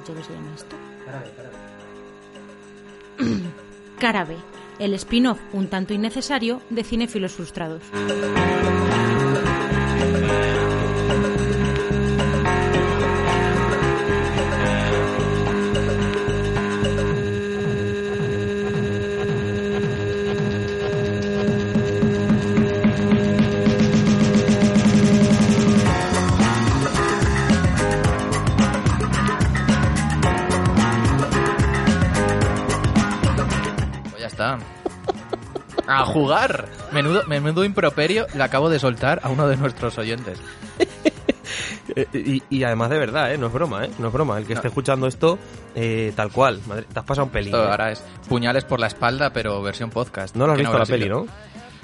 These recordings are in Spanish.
dicho que se llama esto? Cara B, el spin-off un tanto innecesario de Cinéfilos Frustrados. Menudo, menudo improperio le acabo de soltar a uno de nuestros oyentes. Eh, y, y además de verdad, ¿eh? No es broma, ¿eh? No es broma. El que esté escuchando esto, eh, tal cual. Madre, te has pasado un pelín. ¿eh? ahora es puñales por la espalda, pero versión podcast. No lo has visto la habrá peli. ¿no?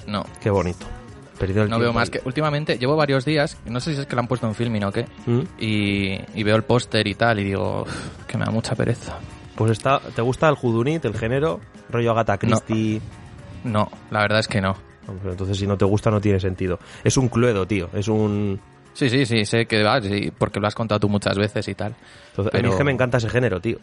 No. Qué bonito. Perdido el No veo más que. Últimamente llevo varios días, no sé si es que lo han puesto en filming o qué, ¿Mm? y, y veo el póster y tal, y digo, "Uf, que me da mucha pereza. Pues está, ¿te gusta el Judunit, el género? Rollo Agatha Christie. No, la verdad es que no. Entonces si no te gusta no tiene sentido. Es un cluedo, tío. Es un... Sí, sí, sí, sé que va, sí, porque lo has contado tú muchas veces y tal. Entonces, A mí es que me encanta ese género, tío.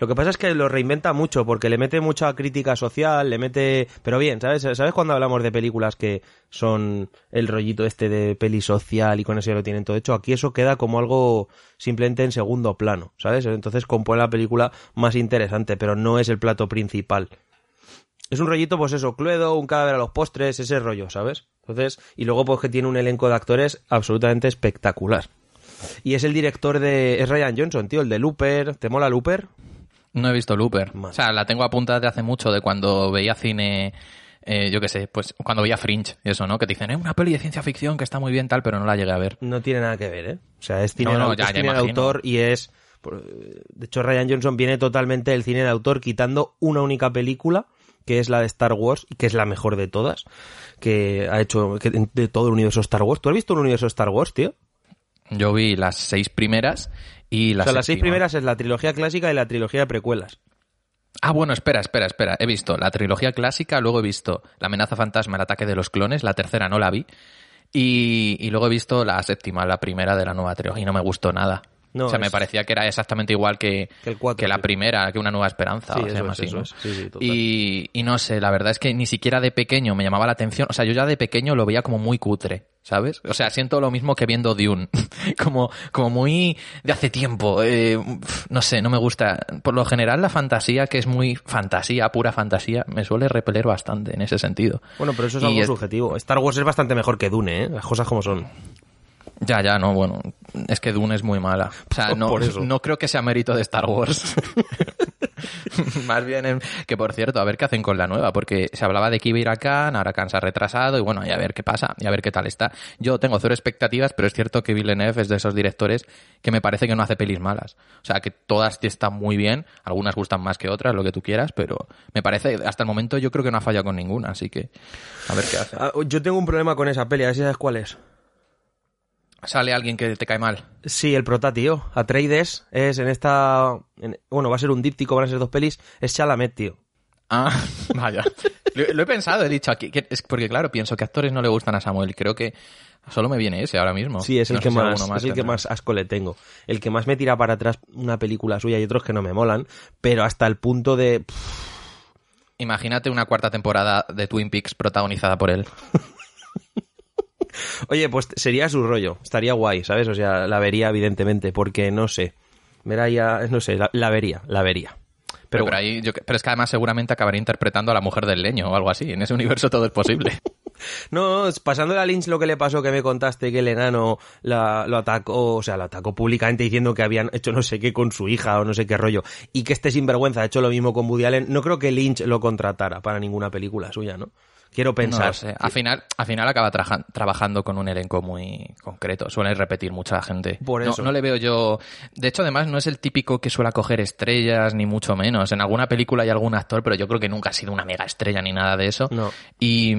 Lo que pasa es que lo reinventa mucho porque le mete mucha crítica social, le mete... Pero bien, ¿sabes? ¿Sabes cuando hablamos de películas que son el rollito este de peli social y con eso ya lo tienen todo hecho? Aquí eso queda como algo simplemente en segundo plano, ¿sabes? Entonces compone la película más interesante, pero no es el plato principal. Es un rollito, pues eso, Cluedo, un cadáver a los postres, ese rollo, ¿sabes? Entonces, y luego pues que tiene un elenco de actores absolutamente espectacular. Y es el director de... Es Ryan Johnson, tío, el de Looper. ¿Te mola Looper? No he visto Looper. O sea, la tengo apuntada de hace mucho, de cuando veía cine, eh, yo qué sé, pues cuando veía Fringe y eso, ¿no? Que te dicen, es una peli de ciencia ficción que está muy bien tal, pero no la llegué a ver. No tiene nada que ver, ¿eh? O sea, es cine, No, no, de, ya- es ya cine de autor y es... De hecho, Ryan Johnson viene totalmente del cine de autor quitando una única película que es la de Star Wars, que es la mejor de todas, que ha hecho que- de todo el universo Star Wars. ¿Tú has visto el universo Star Wars, tío? Yo vi las seis primeras y O las sea, las seis primeras es la trilogía clásica y la trilogía de precuelas. Ah, bueno, espera, espera, espera. He visto la trilogía clásica, luego he visto La amenaza fantasma, el ataque de los clones, la tercera no la vi. Y, y luego he visto la séptima, la primera de la nueva trilogía, y no me gustó nada. No, o sea, me parecía que era exactamente igual que, Que el cuatro, la sí. primera, que una nueva esperanza. Y, y no sé, la verdad es que ni siquiera de pequeño me llamaba la atención. O sea, yo ya de pequeño lo veía como muy cutre, ¿sabes? O sea, siento lo mismo que viendo Dune. como, como muy de hace tiempo. eh, no sé, no me gusta. Por lo general, la fantasía, que es muy fantasía, pura fantasía, me suele repeler bastante en ese sentido. Bueno, pero eso es Y algo es- subjetivo. Star Wars es bastante mejor que Dune, ¿eh? Las cosas como son. Ya, ya, no, bueno, es que Dune es muy mala. O sea, no, no creo que sea mérito de Star Wars. Más bien, en- que por cierto, a ver qué hacen con la nueva, porque se hablaba de que iba a ir a Cannes, ahora Cannes se ha retrasado, y bueno, y a ver qué pasa, y a ver qué tal está. Yo tengo cero expectativas, pero es cierto que Villeneuve es de esos directores que me parece que no hace pelis malas. O sea, que todas están muy bien, algunas gustan más que otras, lo que tú quieras, pero me parece, hasta el momento yo creo que no ha fallado con ninguna, así que a ver qué hace. Ah, yo tengo un problema con esa peli, a ver si sabes cuál es. Sale alguien que te cae mal. Sí, el prota, tío. Atreides es en esta... en- bueno, va a ser un díptico, van a ser dos pelis. Es Chalamet, tío. Ah, vaya. Lo, lo he pensado, he dicho aquí, que es porque claro, pienso que actores no le gustan a Samuel y creo que solo me viene ese ahora mismo. Sí, es el No que más, es el que más asco le tengo. El que más me tira para atrás una película suya y otros que no me molan, pero hasta el punto de... pff, Imagínate una cuarta temporada de Twin Peaks protagonizada por él. Oye, pues sería su rollo, estaría guay, ¿sabes? O sea, la vería evidentemente, porque no sé. Verá ya, no sé, la, la vería, la vería. Pero, ahí, yo, pero es que además seguramente acabaré interpretando a la mujer del leño o algo así. En ese universo todo es posible. No, pasando a Lynch lo que le pasó que me contaste que el enano la- lo atacó, o sea, lo atacó públicamente diciendo que habían hecho no sé qué con su hija o no sé qué rollo, y que este sinvergüenza ha hecho lo mismo con Woody Allen, no creo que Lynch lo contratara para ninguna película suya, ¿no? Quiero No pensar. sé. Al final, al final acaba traja- trabajando con un elenco muy concreto. Suele repetir mucha gente. Por No- eso. No, le veo yo. De hecho, además, no es el típico que suele coger estrellas, ni mucho menos. En alguna película hay algún actor, pero yo creo que nunca ha sido una mega estrella ni nada de eso. No. Y,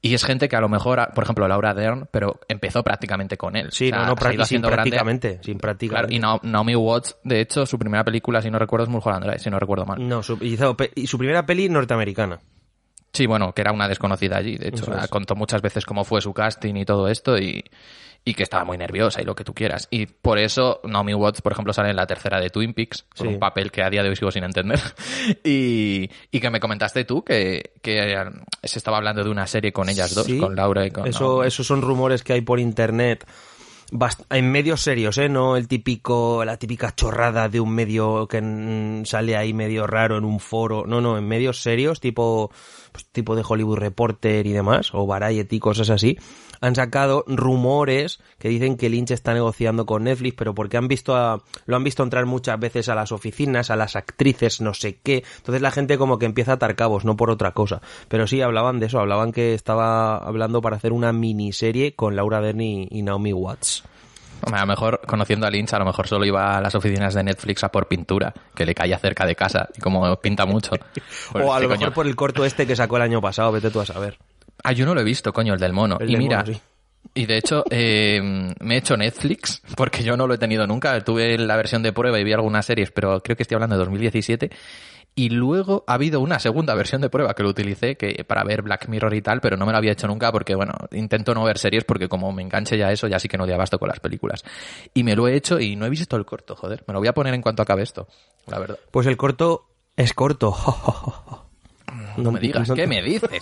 y es gente que a lo mejor, por ejemplo, Laura Dern, pero empezó prácticamente con él. Sí, O sea, no, no, ido sin grande. prácticamente. Sin Claro, prácticamente. y Nao- Naomi Watts, de hecho, su primera película, si no recuerdo, es Mulholland Drive, si no recuerdo mal. No, su, hizo pe- y su primera peli norteamericana. Sí, bueno, que era una desconocida allí. De hecho, es. contó muchas veces cómo fue su casting y todo esto y, y que estaba muy nerviosa y lo que tú quieras. Y por eso Naomi Watts, por ejemplo, sale en la tercera de Twin Peaks, con Sí. un papel que a día de hoy sigo sin entender. y, y que me comentaste tú que, que eh, se estaba hablando de una serie con ellas dos, Sí. con Laura y con Eso, esos son rumores que hay por internet. En medios serios, ¿eh? No el típico, la típica chorrada de un medio que mm, sale ahí medio raro en un foro. No, no, en medios serios, tipo, pues, tipo de Hollywood Reporter y demás, o Variety, cosas así. Han sacado rumores que dicen que Lynch está negociando con Netflix, pero porque han visto a, lo han visto entrar muchas veces a las oficinas, a las actrices, no sé qué. Entonces la gente como que empieza a atar cabos, no por otra cosa. Pero sí hablaban de eso, hablaban que estaba hablando para hacer una miniserie con Laura Dern y, y Naomi Watts. A lo mejor, conociendo a Lynch, a lo mejor solo iba a las oficinas de Netflix a por pintura, que le caía cerca de casa, y como pinta mucho. Pues o a este lo coño- mejor por el corto este que sacó el año pasado, vete tú a saber. Ah, yo no lo he visto, coño, el del mono. El y del mira, mono, sí. y de hecho, eh, me he hecho Netflix, porque yo no lo he tenido nunca. Tuve la versión de prueba y vi algunas series, pero creo que estoy hablando de 2017. Y luego ha habido una segunda versión de prueba que lo utilicé que para ver Black Mirror y tal, pero no me lo había hecho nunca porque, bueno, intento no ver series porque como me enganche ya eso, ya sí que no doy abasto con las películas. Y me lo he hecho y no he visto el corto, joder. Me lo voy a poner en cuanto acabe esto, la verdad. Pues el corto es corto. No me digas, no- ¿qué me dices?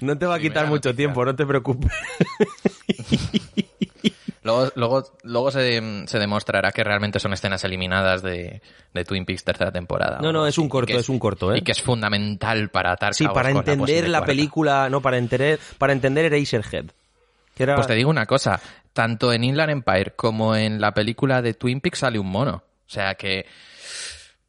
No te va a quitar mucho noticia. tiempo, no te preocupes. Luego, luego, luego se, se demostrará que realmente son escenas eliminadas de, de Twin Peaks tercera temporada. No, no, es un corto, es un corto, ¿eh? Y que es fundamental para atar Sí, para entender la película, no, para entender, para entender Eraserhead. Que era... Pues te digo una cosa, tanto en Inland Empire como en la película de Twin Peaks sale un mono. O sea que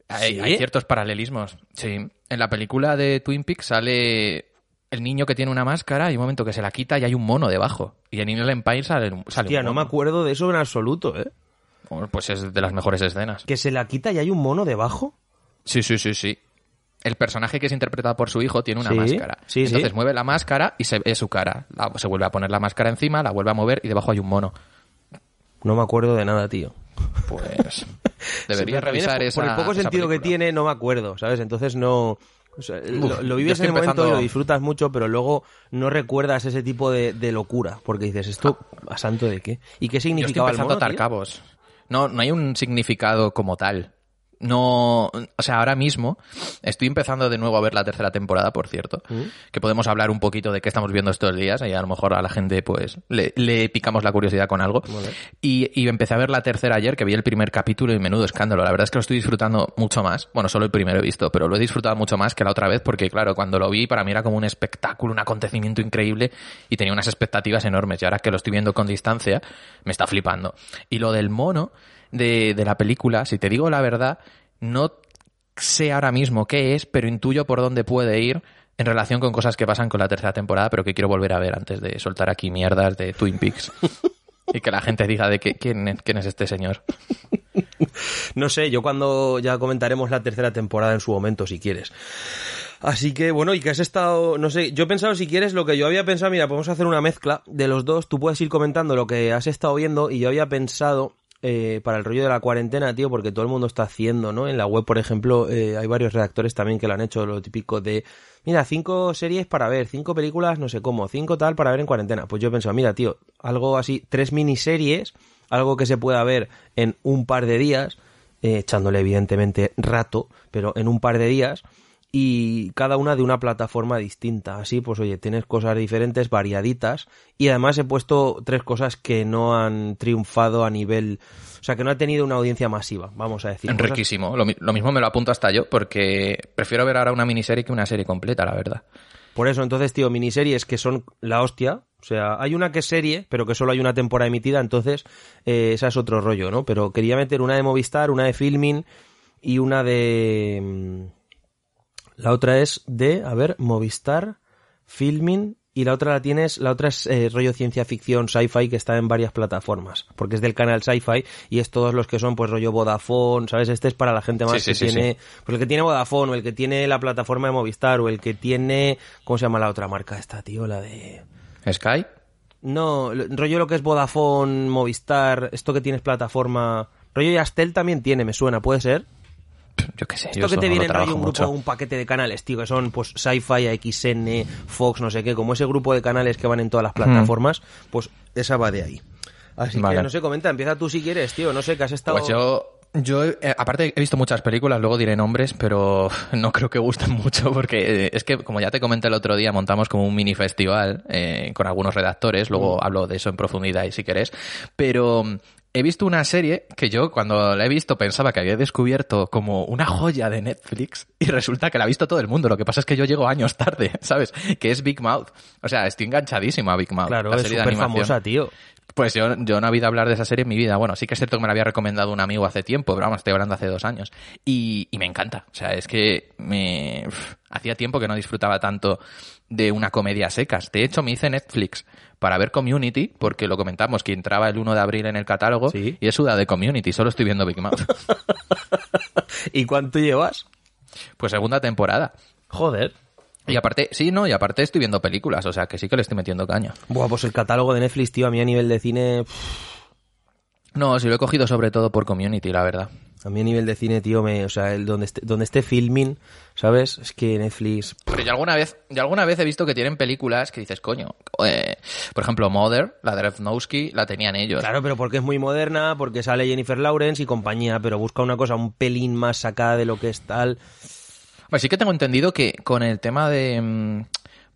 hay, ¿Sí? hay ciertos paralelismos. Sí, en la película de Twin Peaks sale el niño que tiene una máscara y un momento que se la quita y hay un mono debajo. Y en Inland Empire sale, sale Hostia, un no me acuerdo de eso en absoluto, ¿eh? Pues es de las mejores escenas. Que se la quita y hay un mono debajo. Sí, sí, sí, sí. El personaje que es interpretado por su hijo tiene una Sí, máscara. sí, Entonces mueve la máscara y se ve su cara. La- se vuelve a poner la máscara encima, la vuelve a mover y debajo hay un mono. No me acuerdo de nada, tío. Pues debería revisar es esa por, por el poco sentido que tiene, no me acuerdo, ¿sabes? Entonces no... o sea, lo, Uf, lo yo vives en el momento y lo disfrutas mucho, pero luego no recuerdas ese tipo de, de locura. Porque dices, ¿esto a santo de qué? ¿Y qué Yo estoy significaba el empezando mono, a atar tío? cabos. No, no hay un significado como tal. No, o sea, ahora mismo estoy empezando de nuevo a ver la tercera temporada, por cierto, Mm. que podemos hablar un poquito de qué estamos viendo estos días y a lo mejor a la gente pues le, le picamos la curiosidad con algo. Y, y empecé a ver la tercera ayer, que vi el primer capítulo y menudo escándalo. La verdad es que lo estoy disfrutando mucho más. Bueno, solo el primero he visto, pero lo he disfrutado mucho más que la otra vez porque, claro, cuando lo vi para mí era como un espectáculo, un acontecimiento increíble y tenía unas expectativas enormes. Y ahora que lo estoy viendo con distancia, me está flipando. Y lo del mono de, de la película, si te digo la verdad, no sé ahora mismo qué es, pero intuyo por dónde puede ir en relación con cosas que pasan con la tercera temporada, pero que quiero volver a ver antes de soltar aquí mierdas de Twin Peaks. y que la gente diga de que, quién, es- quién es este señor. No sé, yo cuando ya comentaremos la tercera temporada en su momento, si quieres. Así que, bueno, y que has estado, no sé, yo he pensado, si quieres, lo que yo había pensado, mira, podemos hacer una mezcla de los dos, tú puedes ir comentando lo que has estado viendo y yo había pensado eh, para el rollo de la cuarentena, tío, porque todo el mundo está haciendo, ¿no? En la web, por ejemplo, eh, hay varios redactores también que lo han hecho, lo típico de, mira, cinco series para ver, cinco películas, no sé cómo, cinco tal para ver en cuarentena. Pues yo he pensado, mira, tío, algo así, tres miniseries, algo que se pueda ver en un par de días, eh, echándole evidentemente rato, pero en un par de días, y cada una de una plataforma distinta. Así, pues oye, tienes cosas diferentes, variaditas, y además he puesto tres cosas que no han triunfado a nivel, o sea, que no ha tenido una audiencia masiva, vamos a decir. Enriquísimo. Lo, mi- lo mismo me lo apunto hasta yo, porque prefiero ver ahora una miniserie que una serie completa, la verdad. Por eso, entonces, tío, miniseries que son la hostia. O sea, hay una que es serie, pero que solo hay una temporada emitida, entonces eh, esa es otro rollo, ¿no? Pero quería meter una de Movistar, una de Filmin y una de... La otra es de, a ver, Movistar, Filming, y la otra la tienes, la otra es eh, rollo ciencia ficción, sci-fi, que está en varias plataformas, porque es del canal sci-fi y es todos los que son pues rollo Vodafone, ¿sabes? Este es para la gente más Sí, que sí, tiene, pues el que tiene Vodafone, o el que tiene la plataforma de Movistar, o el que tiene, ¿cómo se llama la otra marca esta, tío? La de... Sky. No, lo- rollo lo que es Vodafone, Movistar, esto que tienes plataforma... Rollo Yastel también tiene, me suena, ¿puede ser? Yo qué sé. Esto que te no viene en un grupo, un paquete de canales, tío, que son pues Sci-Fi, AXN, Fox, no sé qué, como ese grupo de canales que van en todas las plataformas, pues esa va de ahí. Así Hmm. Vale. que no sé, comenta, empieza tú si quieres, tío, no sé, que has estado... Pues yo, yo eh, aparte he visto muchas películas, luego diré nombres, pero no creo que gusten mucho porque eh, es que, como ya te comenté el otro día, montamos como un mini festival eh, con algunos redactores, luego hablo de eso en profundidad y si querés, pero mm, he visto una serie que yo cuando la he visto pensaba que había descubierto como una joya de Netflix y resulta que la ha visto todo el mundo, lo que pasa es que yo llego años tarde, ¿sabes? Que es Big Mouth. O sea, estoy enganchadísimo a Big Mouth. Claro, la es serie de súper famosa, tío. Pues yo, yo no he oído hablar de esa serie en mi vida. Bueno, sí que es cierto que me la había recomendado un amigo hace tiempo, pero vamos, estoy hablando hace dos años. Y, y me encanta. O sea, es que me hacía tiempo que no disfrutaba tanto de una comedia a secas. De hecho, me hice Netflix para ver Community, porque lo comentamos, que entraba el 1 de abril en el catálogo, Sí. y es suda de Community, solo estoy viendo Big Mouth. ¿Y cuánto llevas? pues segunda temporada. Joder. Y aparte, sí, no, y aparte estoy viendo películas, o sea, que sí que le estoy metiendo caña. Buah, pues el catálogo de Netflix, tío, a mí a nivel de cine... No, sí lo he cogido sobre todo por Community, la verdad. A mí a nivel de cine, tío, me, o sea, el donde esté, donde esté filming, ¿sabes? Es que Netflix... Pero yo alguna vez, yo alguna vez he visto que tienen películas que dices, coño, eh, por ejemplo, Mother, la de Refnowski, la tenían ellos. Claro, pero porque es muy moderna, porque sale Jennifer Lawrence y compañía, pero busca una cosa un pelín más sacada de lo que es tal. Pues sí que tengo entendido que con el tema de mm,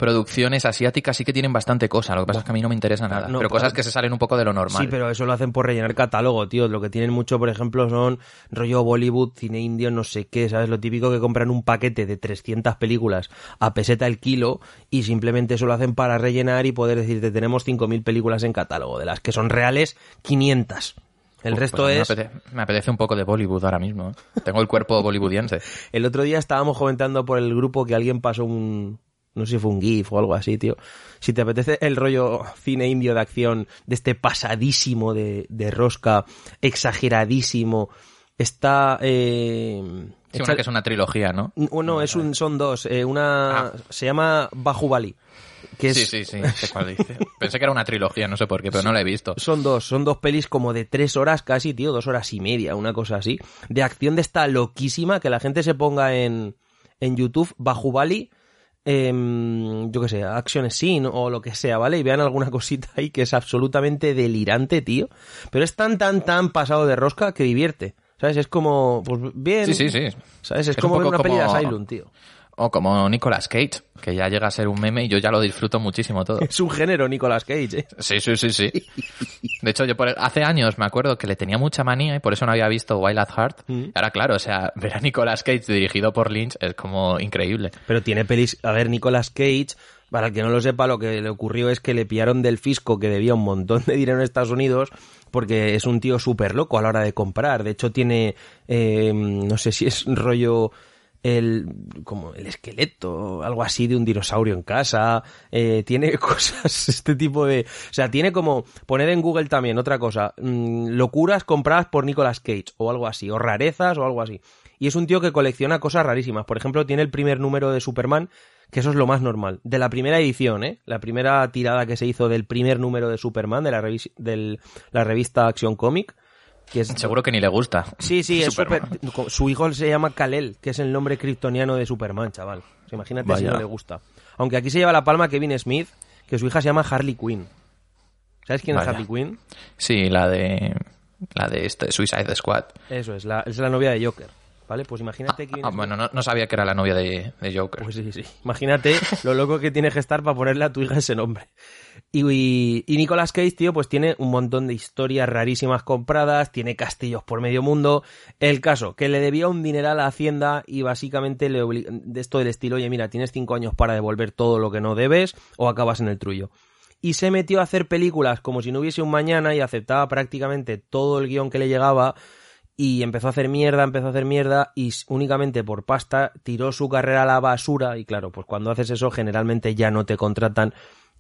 producciones asiáticas sí que tienen bastante cosa. Lo que pasa es que a mí no me interesa nada. no, pero cosas que se salen un poco de lo normal. Sí, pero eso lo hacen por rellenar catálogo, tío. Lo que tienen mucho, por ejemplo, son rollo Bollywood, cine indio, no sé qué, ¿sabes? Lo típico que compran un paquete de 300 películas a peseta el kilo y simplemente eso lo hacen para rellenar y poder decirte, tenemos 5.000 películas en catálogo, de las que son reales, 500. El Uf, resto es... Me apetece, me apetece un poco de Bollywood ahora mismo. ¿eh? Tengo el cuerpo bollywoodiense. El otro día estábamos comentando por el grupo que alguien pasó un... No sé si fue un GIF o algo así, tío. Si te apetece el rollo cine indio de acción, de este pasadísimo de, de rosca, exageradísimo, está... Eh, Sí, una que es una trilogía, ¿no? Bueno, es un, son dos. eh, una Ah. se llama Bahubali. Que es, Sí, sí, sí. sé cuál dice. Pensé que era una trilogía, no sé por qué, pero no la he visto. Son dos, son dos pelis como de tres horas casi, tío, dos horas y media, una cosa así. De acción de esta loquísima, que la gente se ponga en, en YouTube, Bahubali, em, yo qué sé, Action Scene o lo que sea, ¿vale? Y vean alguna cosita ahí que es absolutamente delirante, tío. Pero es tan, tan, tan pasado de rosca que divierte. ¿Sabes? Es como, pues bien. Sí, sí, sí. ¿Sabes? Es, Es un como ver una peli de como- Asylum, tío. O como Nicolas Cage, que ya llega a ser un meme y yo ya lo disfruto muchísimo todo. Es un género, Nicolas Cage, ¿eh? Sí, sí, sí, sí. De hecho, yo por hace años me acuerdo que le tenía mucha manía y por eso no había visto Wild at Heart. Mm. Ahora, claro, o sea, ver a Nicolas Cage dirigido por Lynch es como increíble. Pero tiene pelis. A ver, Nicolas Cage, para el que no lo sepa, lo que le ocurrió es que le pillaron del fisco que debía un montón de dinero en Estados Unidos porque es un tío súper loco a la hora de comprar. De hecho, tiene. eh, no sé si es rollo. El, como el esqueleto, algo así de un dinosaurio en casa, eh, tiene cosas, este tipo de, o sea, tiene como, poner en Google también otra cosa, mm, locuras compradas por Nicolas Cage, o algo así, o rarezas, o algo así. Y es un tío que colecciona cosas rarísimas. Por ejemplo, tiene el primer número de Superman, que eso es lo más normal. De la primera edición, ¿eh? La primera tirada que se hizo del primer número de Superman, de la, del- la revista Action Comic. Que es, Seguro que ni le gusta. Sí, sí, es Superman. super- Su hijo se llama Kal-El, que es el nombre kryptoniano de Superman, chaval. Imagínate si no le gusta. Aunque aquí se lleva la palma Kevin Smith, que su hija se llama Harley Quinn. ¿Sabes quién es. Harley Quinn? Sí, la de la de este Suicide Squad. Eso es, la, es la novia de Joker. ¿Vale? Pues imagínate Ah, Smith- bueno, no, no sabía que era la novia de, de Joker. Pues sí, sí. Imagínate lo loco que tienes que estar para ponerle a tu hija ese nombre. Y, y, Nicolas Cage, tío, pues tiene un montón de historias rarísimas compradas, tiene castillos por medio mundo. El caso, que le debía un dineral a Hacienda y básicamente le obli- de esto del estilo, oye, mira, tienes cinco años para devolver todo lo que no debes o acabas en el trullo. Y se metió a hacer películas como si no hubiese un mañana y aceptaba prácticamente todo el guion que le llegaba y empezó a hacer mierda, empezó a hacer mierda y únicamente por pasta tiró su carrera a la basura y claro, pues cuando haces eso generalmente ya no te contratan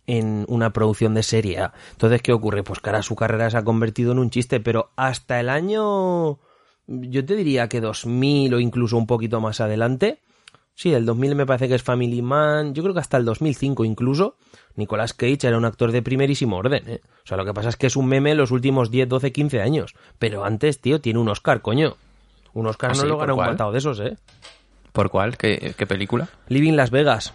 en una producción de serie A. Entonces, ¿qué ocurre? Pues que ahora su carrera se ha convertido en un chiste, pero hasta el año, yo te diría que 2000 o incluso un poquito más adelante, sí, el 2000 me parece que es Family Man, yo creo que hasta el 2005 incluso, Nicolas Cage era un actor de primerísimo orden, ¿eh? O sea, lo que pasa es que es un meme los últimos 10, 12, 15 años, pero antes, tío, tiene un Oscar, coño. Un Oscar ¿Ah, no sí? lo ¿Por gana un matado de esos, ¿eh? ¿Por cuál? ¿Qué, qué película? Living Las Vegas.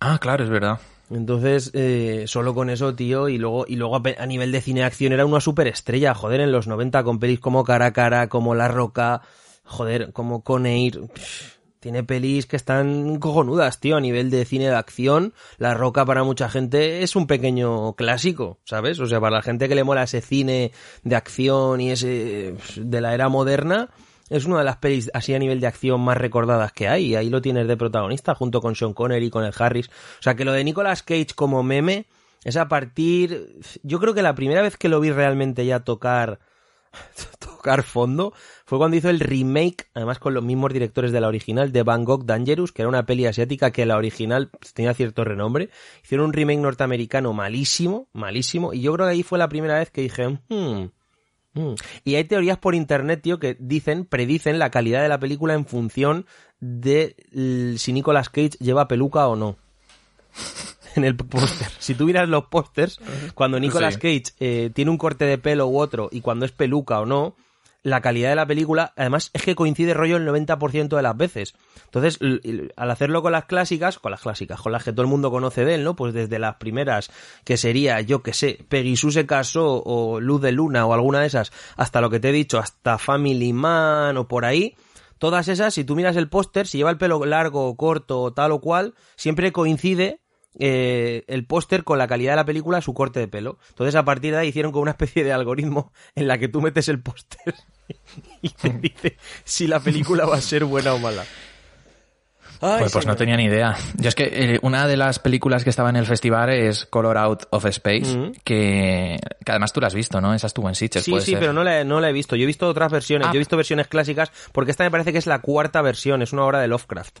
Ah, claro, es verdad. Entonces, eh, solo con eso, tío, y luego, y luego a nivel de cine de acción era una superestrella, joder, en los 90 con pelis como Cara a Cara, como La Roca, joder, como Coneir, pff, tiene pelis que están cojonudas, tío, a nivel de cine de acción, La Roca para mucha gente es un pequeño clásico, ¿sabes? O sea, para la gente que le mola ese cine de acción y ese de la era moderna, es una de las pelis así a nivel de acción más recordadas que hay. y Ahí lo tienes de protagonista junto con Sean Connery y con el Harris. O sea que lo de Nicolas Cage como meme es a partir... Yo creo que la primera vez que lo vi realmente ya tocar... tocar fondo fue cuando hizo el remake, además con los mismos directores de la original, de Bangkok Dangerous, que era una peli asiática que la original pues, tenía cierto renombre. Hicieron un remake norteamericano malísimo, malísimo, y yo creo que ahí fue la primera vez que dije, hmm, Mm. Y hay teorías por internet, tío, que dicen, predicen la calidad de la película en función de si Nicolas Cage lleva peluca o no. En el póster. Si tú miras los pósters, cuando Nicolas Sí. Cage eh, tiene un corte de pelo u otro y cuando es peluca o no, la calidad de la película, además es que coincide rollo el 90% de las veces. Entonces, al hacerlo con las clásicas, con las clásicas, con las que todo el mundo conoce de él, ¿no? Pues desde las primeras, que sería, yo que sé, Peggy Sue se casó, o Luz de Luna, o alguna de esas, hasta lo que te he dicho, hasta Family Man, o por ahí, todas esas, si tú miras el póster, si lleva el pelo largo, corto, tal o cual, siempre coincide eh, el póster con la calidad de la película, su corte de pelo. Entonces, a partir de ahí hicieron como una especie de algoritmo en la que tú metes el póster y te dice si la película va a ser buena o mala. Ay, Pues, pues no tenía ni idea. Yo es que eh, una de las películas que estaba en el festival es Color Out of Space, Ujú. que, que además tú la has visto, ¿no? Esa estuvo en Sitges, Sí, puede sí, ser. pero no la, he- no la he visto. Yo he visto otras versiones. Ah. Yo he visto versiones clásicas porque esta me parece que es la cuarta versión. Es una obra de Lovecraft.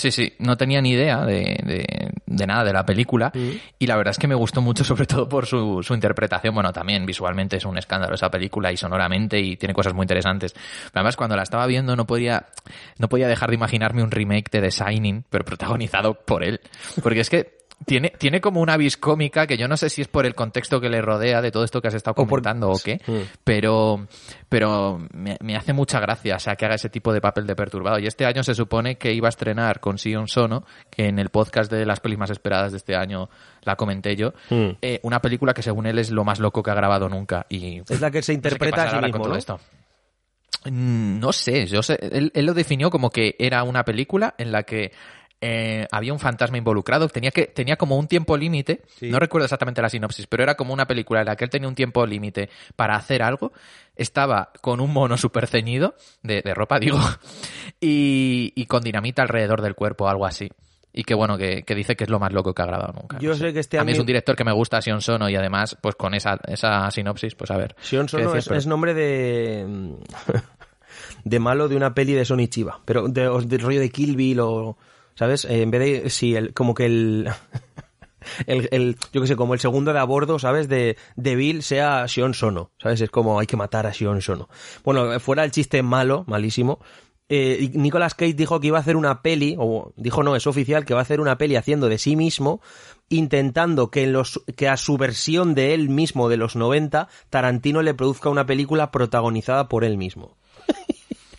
Sí, sí, no tenía ni idea de, de- de nada de la película Mm. y la verdad es que me gustó mucho sobre todo por su, su interpretación. Bueno, también visualmente es un escándalo esa película y sonoramente y tiene cosas muy interesantes. Pero además cuando la estaba viendo no podía, no podía dejar de imaginarme un remake de The Shining, pero protagonizado por él. Porque es que tiene, tiene como una vis cómica que yo no sé si es por el contexto que le rodea de todo esto que has estado O por- comentando o qué, pero, pero me, me hace mucha gracia, o sea, que haga ese tipo de papel de perturbado. Y este año se supone que iba a estrenar con Sion Sono, que en el podcast de las pelis más esperadas de este año la comenté yo, Mm. eh, una película que según él es lo más loco que ha grabado nunca. Y Es la que se no sé interpreta a pasará sí ahora mismo, con todo ¿no? esto. Mm, No sé, yo sé, él, él lo definió como que era una película en la que eh, había un fantasma involucrado, tenía que tenía como un tiempo límite, Sí. no recuerdo exactamente la sinopsis, pero era como una película en la que él tenía un tiempo límite para hacer algo, estaba con un mono súper ceñido, de, de ropa digo, y, y con dinamita alrededor del cuerpo, algo así. Y que bueno, que, que dice que es lo más loco que ha grabado nunca. Yo no sé que este A mí es un director que me gusta, Sion Sono, y además, pues con esa, esa sinopsis, pues a ver. Sion Sono es, pero- es nombre de. mm, de malo de una peli de Sony Chiva. Pero de, o del rollo de Kill Bill o. ¿Sabes? Eh, en vez de. Sí, el, como que el. El, yo que sé, como el segundo de a bordo, ¿sabes? De, de Bill sea Sion Sono, ¿sabes? Es como hay que matar a Sion Sono. Bueno, fuera el chiste malo, malísimo. eh, Nicolas Cage dijo que iba a hacer una peli, o dijo no, es oficial, que va a hacer una peli haciendo de sí mismo, intentando que, en los, que a su versión de él mismo de los 90, Tarantino le produzca una película protagonizada por él mismo.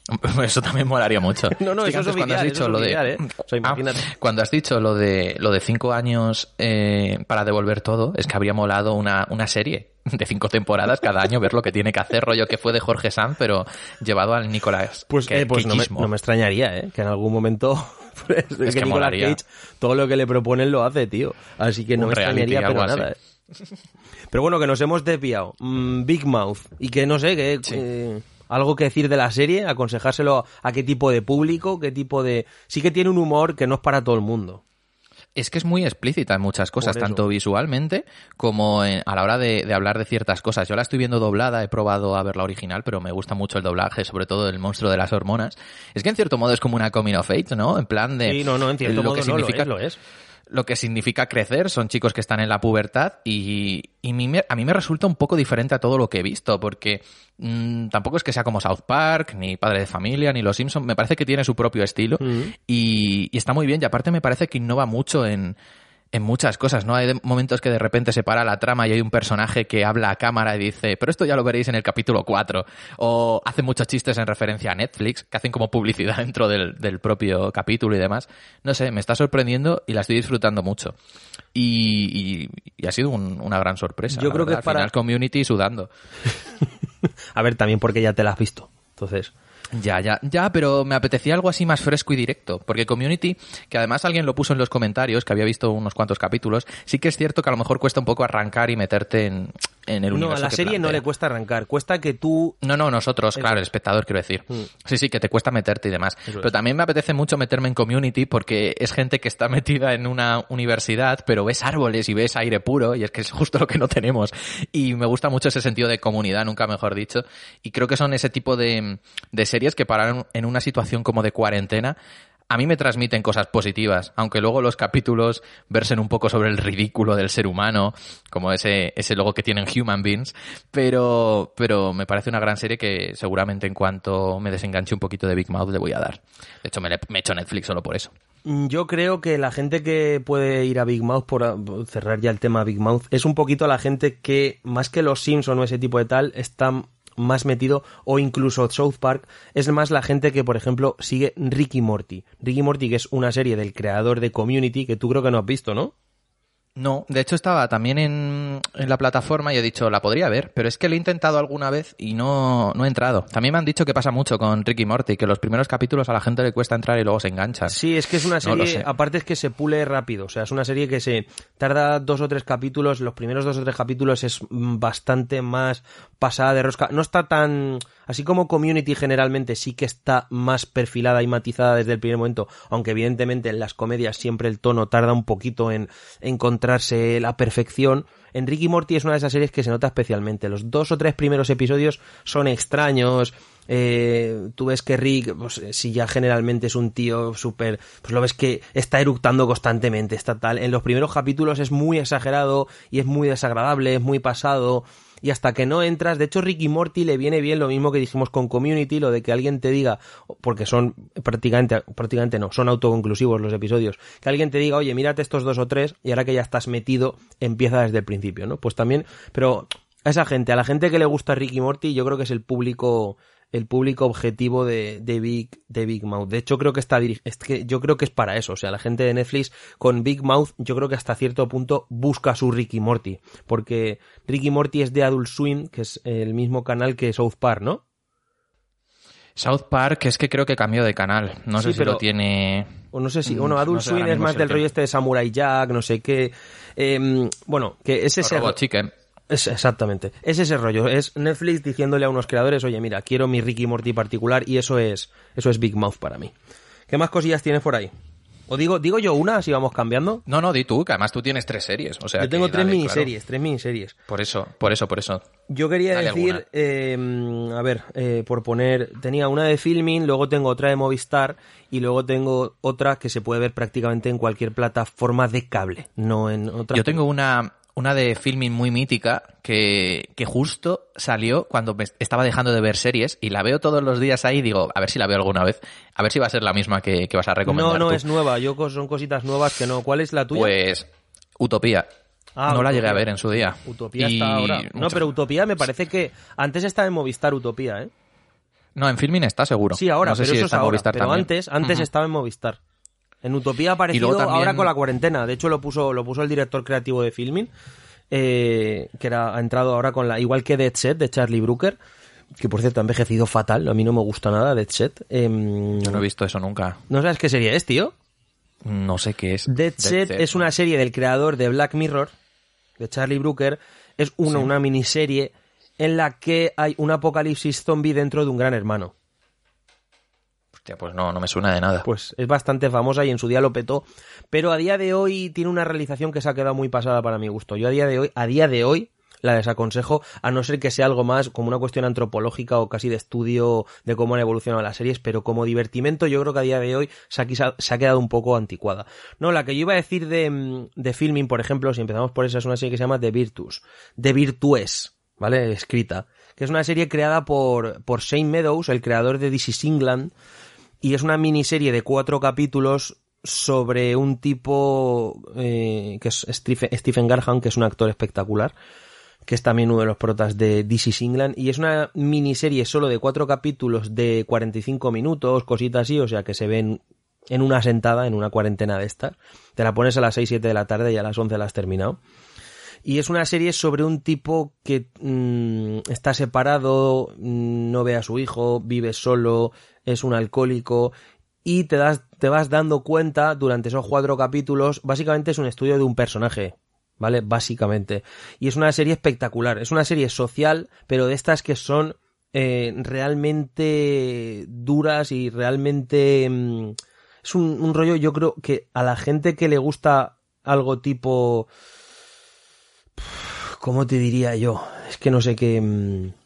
Eso también molaría mucho. No, no, eso es cuando has dicho lo de oficial. O sea, imagínate. Cuando has dicho lo de lo de cinco años eh, para devolver todo, es que habría molado una, una serie de cinco temporadas cada año ver lo que tiene que hacer, rollo que fue de Jorge Sanz, pero llevado al Nicolás. Pues, que- eh, pues no, me, no me extrañaría, ¿eh? Que en algún momento pues, Es que que. Cage todo lo que le proponen lo hace, tío. Así que no Un me reality, extrañaría, pero algo así. nada, ¿eh? Pero bueno, que nos hemos desviado. Mm, Big Mouth. Y que no sé, que... Sí. eh, algo que decir de la serie, aconsejárselo a qué tipo de público, qué tipo de... Sí que tiene un humor que no es para todo el mundo. es que es muy explícita en muchas cosas, tanto visualmente como en- a la hora de, de hablar de ciertas cosas. Yo la estoy viendo doblada, he probado a ver la original, pero me gusta mucho el doblaje, sobre todo el monstruo de las hormonas. Es que en cierto modo es como una coming of age, ¿no? En plan de Sí, no, no, en cierto lo modo que no, lo significa es, lo es. Lo que significa crecer, son chicos que están en la pubertad y, y mi- a mí me resulta un poco diferente a todo lo que he visto, porque mm, tampoco es que sea como South Park, ni Padre de Familia, ni Los Simpsons, me parece que tiene su propio estilo y, y está muy bien y aparte me parece que innova mucho en, en muchas cosas, ¿no? Hay momentos que de repente se para la trama y hay un personaje que habla a cámara y dice, pero esto ya lo veréis en el capítulo 4. O hace muchos chistes en referencia a Netflix, que hacen como publicidad dentro del, del propio capítulo y demás. No sé, me está sorprendiendo y la estoy disfrutando mucho. Y, y- y ha sido un- una gran sorpresa. Yo creo que es para- Al final Community sudando. A ver, también porque ya te la has visto. Entonces, Ya, ya, ya, pero me apetecía algo así más fresco y directo, porque Community, que además alguien lo puso en los comentarios, que había visto unos cuantos capítulos, sí que es cierto que a lo mejor cuesta un poco arrancar y meterte en, en el no, universo. a la que serie no le cuesta arrancar. Cuesta que tú No, no, nosotros, claro, el espectador, quiero decir. Mm. Sí, sí, que te cuesta meterte y demás. Eso Pero es. también me apetece mucho meterme en community porque es gente que está metida en una universidad, pero ves árboles y ves aire puro y es que es justo lo que no tenemos. Y me gusta mucho ese sentido de comunidad, nunca mejor dicho. Y creo que son ese tipo de, de series que para en una situación como de cuarentena a mí me transmiten cosas positivas, aunque luego los capítulos versen un poco sobre el ridículo del ser humano, como ese, ese logo que tienen Human Beings, pero, pero me parece una gran serie que seguramente en cuanto me desenganche un poquito de Big Mouth le voy a dar. De hecho, me, le- me echo Netflix solo por eso. Mm, Yo creo que la gente que puede ir a Big Mouth, por cerrar ya el tema Big Mouth, es un poquito la gente que, más que los Simpson o ese tipo de tal, está más metido, o incluso South Park, es más la gente que, por ejemplo, sigue Ricky Morty. Ricky Morty, que es una serie del creador de Community, que tú creo que no has visto, ¿no? No, de hecho estaba también en, en la plataforma y he dicho, la podría ver, pero es que lo he intentado alguna vez y no, no he entrado. También me han dicho que pasa mucho con Ricky Morty, que los primeros capítulos a la gente le cuesta entrar y luego se enganchan. Sí, es que es una serie, aparte es que se pule rápido, o sea, es una serie que se tarda dos o tres capítulos, los primeros dos o tres capítulos es mm, bastante más pasada de rosca, no está tan, así como Community generalmente sí que está más perfilada y matizada desde el primer momento, aunque evidentemente en las comedias siempre el tono tarda un poquito en encontrarse la perfección, en Ricky Morty es una de esas series que se nota especialmente, los dos o tres primeros episodios son extraños, eh, tú ves que Rick, pues, eh, si ya generalmente es un tío súper, pues lo ves que está eructando constantemente, está tal. En los primeros capítulos es muy exagerado y es muy desagradable, es muy pasado. Y hasta que no entras, de hecho Ricky Morty le viene bien lo mismo que dijimos con Community, lo de que alguien te diga, porque son prácticamente, prácticamente no, son autoconclusivos los episodios, que alguien te diga, oye, mírate estos dos o tres, y ahora que ya estás metido, empieza desde el principio, ¿no? Pues también, pero a esa gente, a la gente que le gusta Ricky Morty, yo creo que es el público el público objetivo de, de Big de Big Mouth. De hecho, creo que está es que yo creo que es para eso. O sea, la gente de Netflix con Big Mouth, yo creo que hasta cierto punto busca su Ricky Morty. Porque Ricky Morty es de Adult Swim, que es el mismo canal que South Park, ¿no? South Park es que creo que cambió de canal. No Sí, sé si pero- lo tiene... O no sé si, Mm, bueno, Adult no sé Swim es más del rollo este de Samurai Jack, no sé qué. Em, bueno, que es ese Robot Chicken. Es, exactamente. Es ese rollo. Es Netflix diciéndole a unos creadores, oye, mira, quiero mi Ricky Morty particular y eso es, eso es Big Mouth para mí. ¿Qué más cosillas tienes por ahí? O digo, digo yo una, así vamos cambiando. No, no, di tú, que además tú tienes tres series. O sea yo tengo que tres dale, miniseries, tres miniseries. Por eso, por eso, por eso. Yo quería Dale decir, eh, a ver, eh, por poner, tenía una de Filming, luego tengo otra de Movistar y luego tengo otra que se puede ver prácticamente en cualquier plataforma de cable, no en otra. Yo tengo una, una de filming muy mítica que, que justo salió cuando me estaba dejando de ver series y la veo todos los días ahí y digo, a ver si la veo alguna vez, a ver si va a ser la misma que, que vas a recomendar No, no tú. es nueva, yo son cositas nuevas que no. ¿Cuál es la tuya? Pues Utopía. Ah, no la llegué a ver en su día. Utopía Y está ahora. No, pero Utopía me parece que antes estaba en Movistar Utopía, ¿eh? No, en filming está seguro. Sí, ahora, No sé pero si eso es ahora. Movistar pero también. antes, antes estaba en Movistar. En Utopía ha aparecido también- ahora con la cuarentena. De hecho, lo puso, lo puso el director creativo de Filming, eh, que era, ha entrado ahora con la, igual que Dead Set de Charlie Brooker, que por cierto ha envejecido fatal, a mí no me gusta nada Dead Set. Em, Yo no he visto eso nunca. ¿No sabes qué serie es, tío? No sé qué es. Dead Set es una serie del creador de Black Mirror, de Charlie Brooker. Es una, una miniserie en la que hay un apocalipsis zombie dentro de un gran hermano. Hostia, pues no, no me suena de nada. Pues es bastante famosa y en su día lo petó. Pero a día de hoy tiene una realización que se ha quedado muy pasada para mi gusto. Yo a día de hoy, a día de hoy, la desaconsejo, a no ser que sea algo más como una cuestión antropológica o casi de estudio de cómo han evolucionado las series, pero como divertimento yo creo que a día de hoy se ha, quedado un poco anticuada. No, la que yo iba a decir de, mm, de filming, por ejemplo, si empezamos por esa, es una serie que se llama The Virtus, The Virtues, ¿vale? Escrita, que es una serie creada por, por Shane Meadows, el creador de This is England, y es una miniserie de cuatro capítulos sobre un tipo eh, que es Stephen, Garham, que es un actor espectacular, que es también uno de los protas de This is England, y es una miniserie solo de cuatro capítulos de 45 minutos, cositas así, o sea que se ven en una sentada, en una cuarentena de estas. Te la pones a las 6, 7 de la tarde y a las 11 la has terminado. Y es una serie sobre un tipo que mm, está separado, mm, no ve a su hijo, vive solo, es un alcohólico y te, das, te vas dando cuenta durante esos cuatro capítulos, básicamente es un estudio de un personaje, ¿vale? Básicamente. Y es una serie espectacular, es una serie social, pero de estas que son eh, realmente duras y realmente... mm, es un, rollo, yo creo que a la gente que le gusta algo tipo... ¿Cómo te diría yo? Es que no sé qué... mm,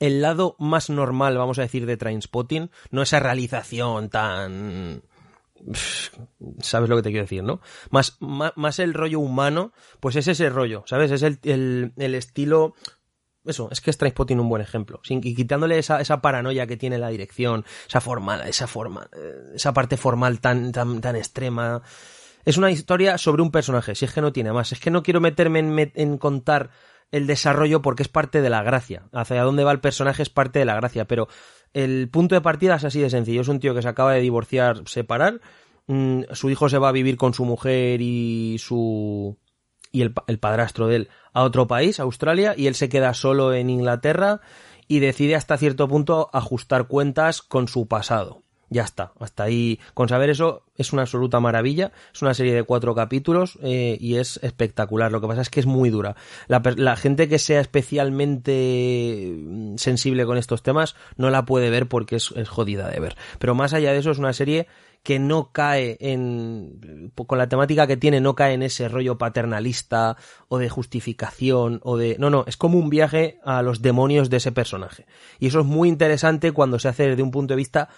El lado más normal, vamos a decir, de Trainspotting, no esa realización tan... Sabes lo que te quiero decir, ¿no? Más, más, más el rollo humano, pues es ese rollo, ¿sabes? Es el, el, el estilo eso, es que es Trainspotting un buen ejemplo. Sin, y quitándole esa, esa paranoia que tiene la dirección, esa forma, esa forma, eh, esa parte formal tan, tan, tan extrema. Es una historia sobre un personaje, si es que no tiene más. Es que no quiero meterme en, met- en contar el desarrollo porque es parte de la gracia. Hacia dónde va el personaje es parte de la gracia, pero el punto de partida es así de sencillo. Es un tío que se acaba de divorciar, separar, mm, su hijo se va a vivir con su mujer y su y el, el padrastro de él a otro país, Australia, y él se queda solo en Inglaterra y decide hasta cierto punto ajustar cuentas con su pasado. Ya está, hasta ahí. Con saber eso es una absoluta maravilla. Es una serie de cuatro capítulos eh, y es espectacular. Lo que pasa es que es muy dura. La, la gente que sea especialmente mm, sensible con estos temas no la puede ver porque es, es jodida de ver. Pero más allá de eso es una serie que no cae en con la temática que tiene no cae en ese rollo paternalista o de justificación o de no no es como un viaje a los demonios de ese personaje y eso es muy interesante cuando se hace desde un punto de vista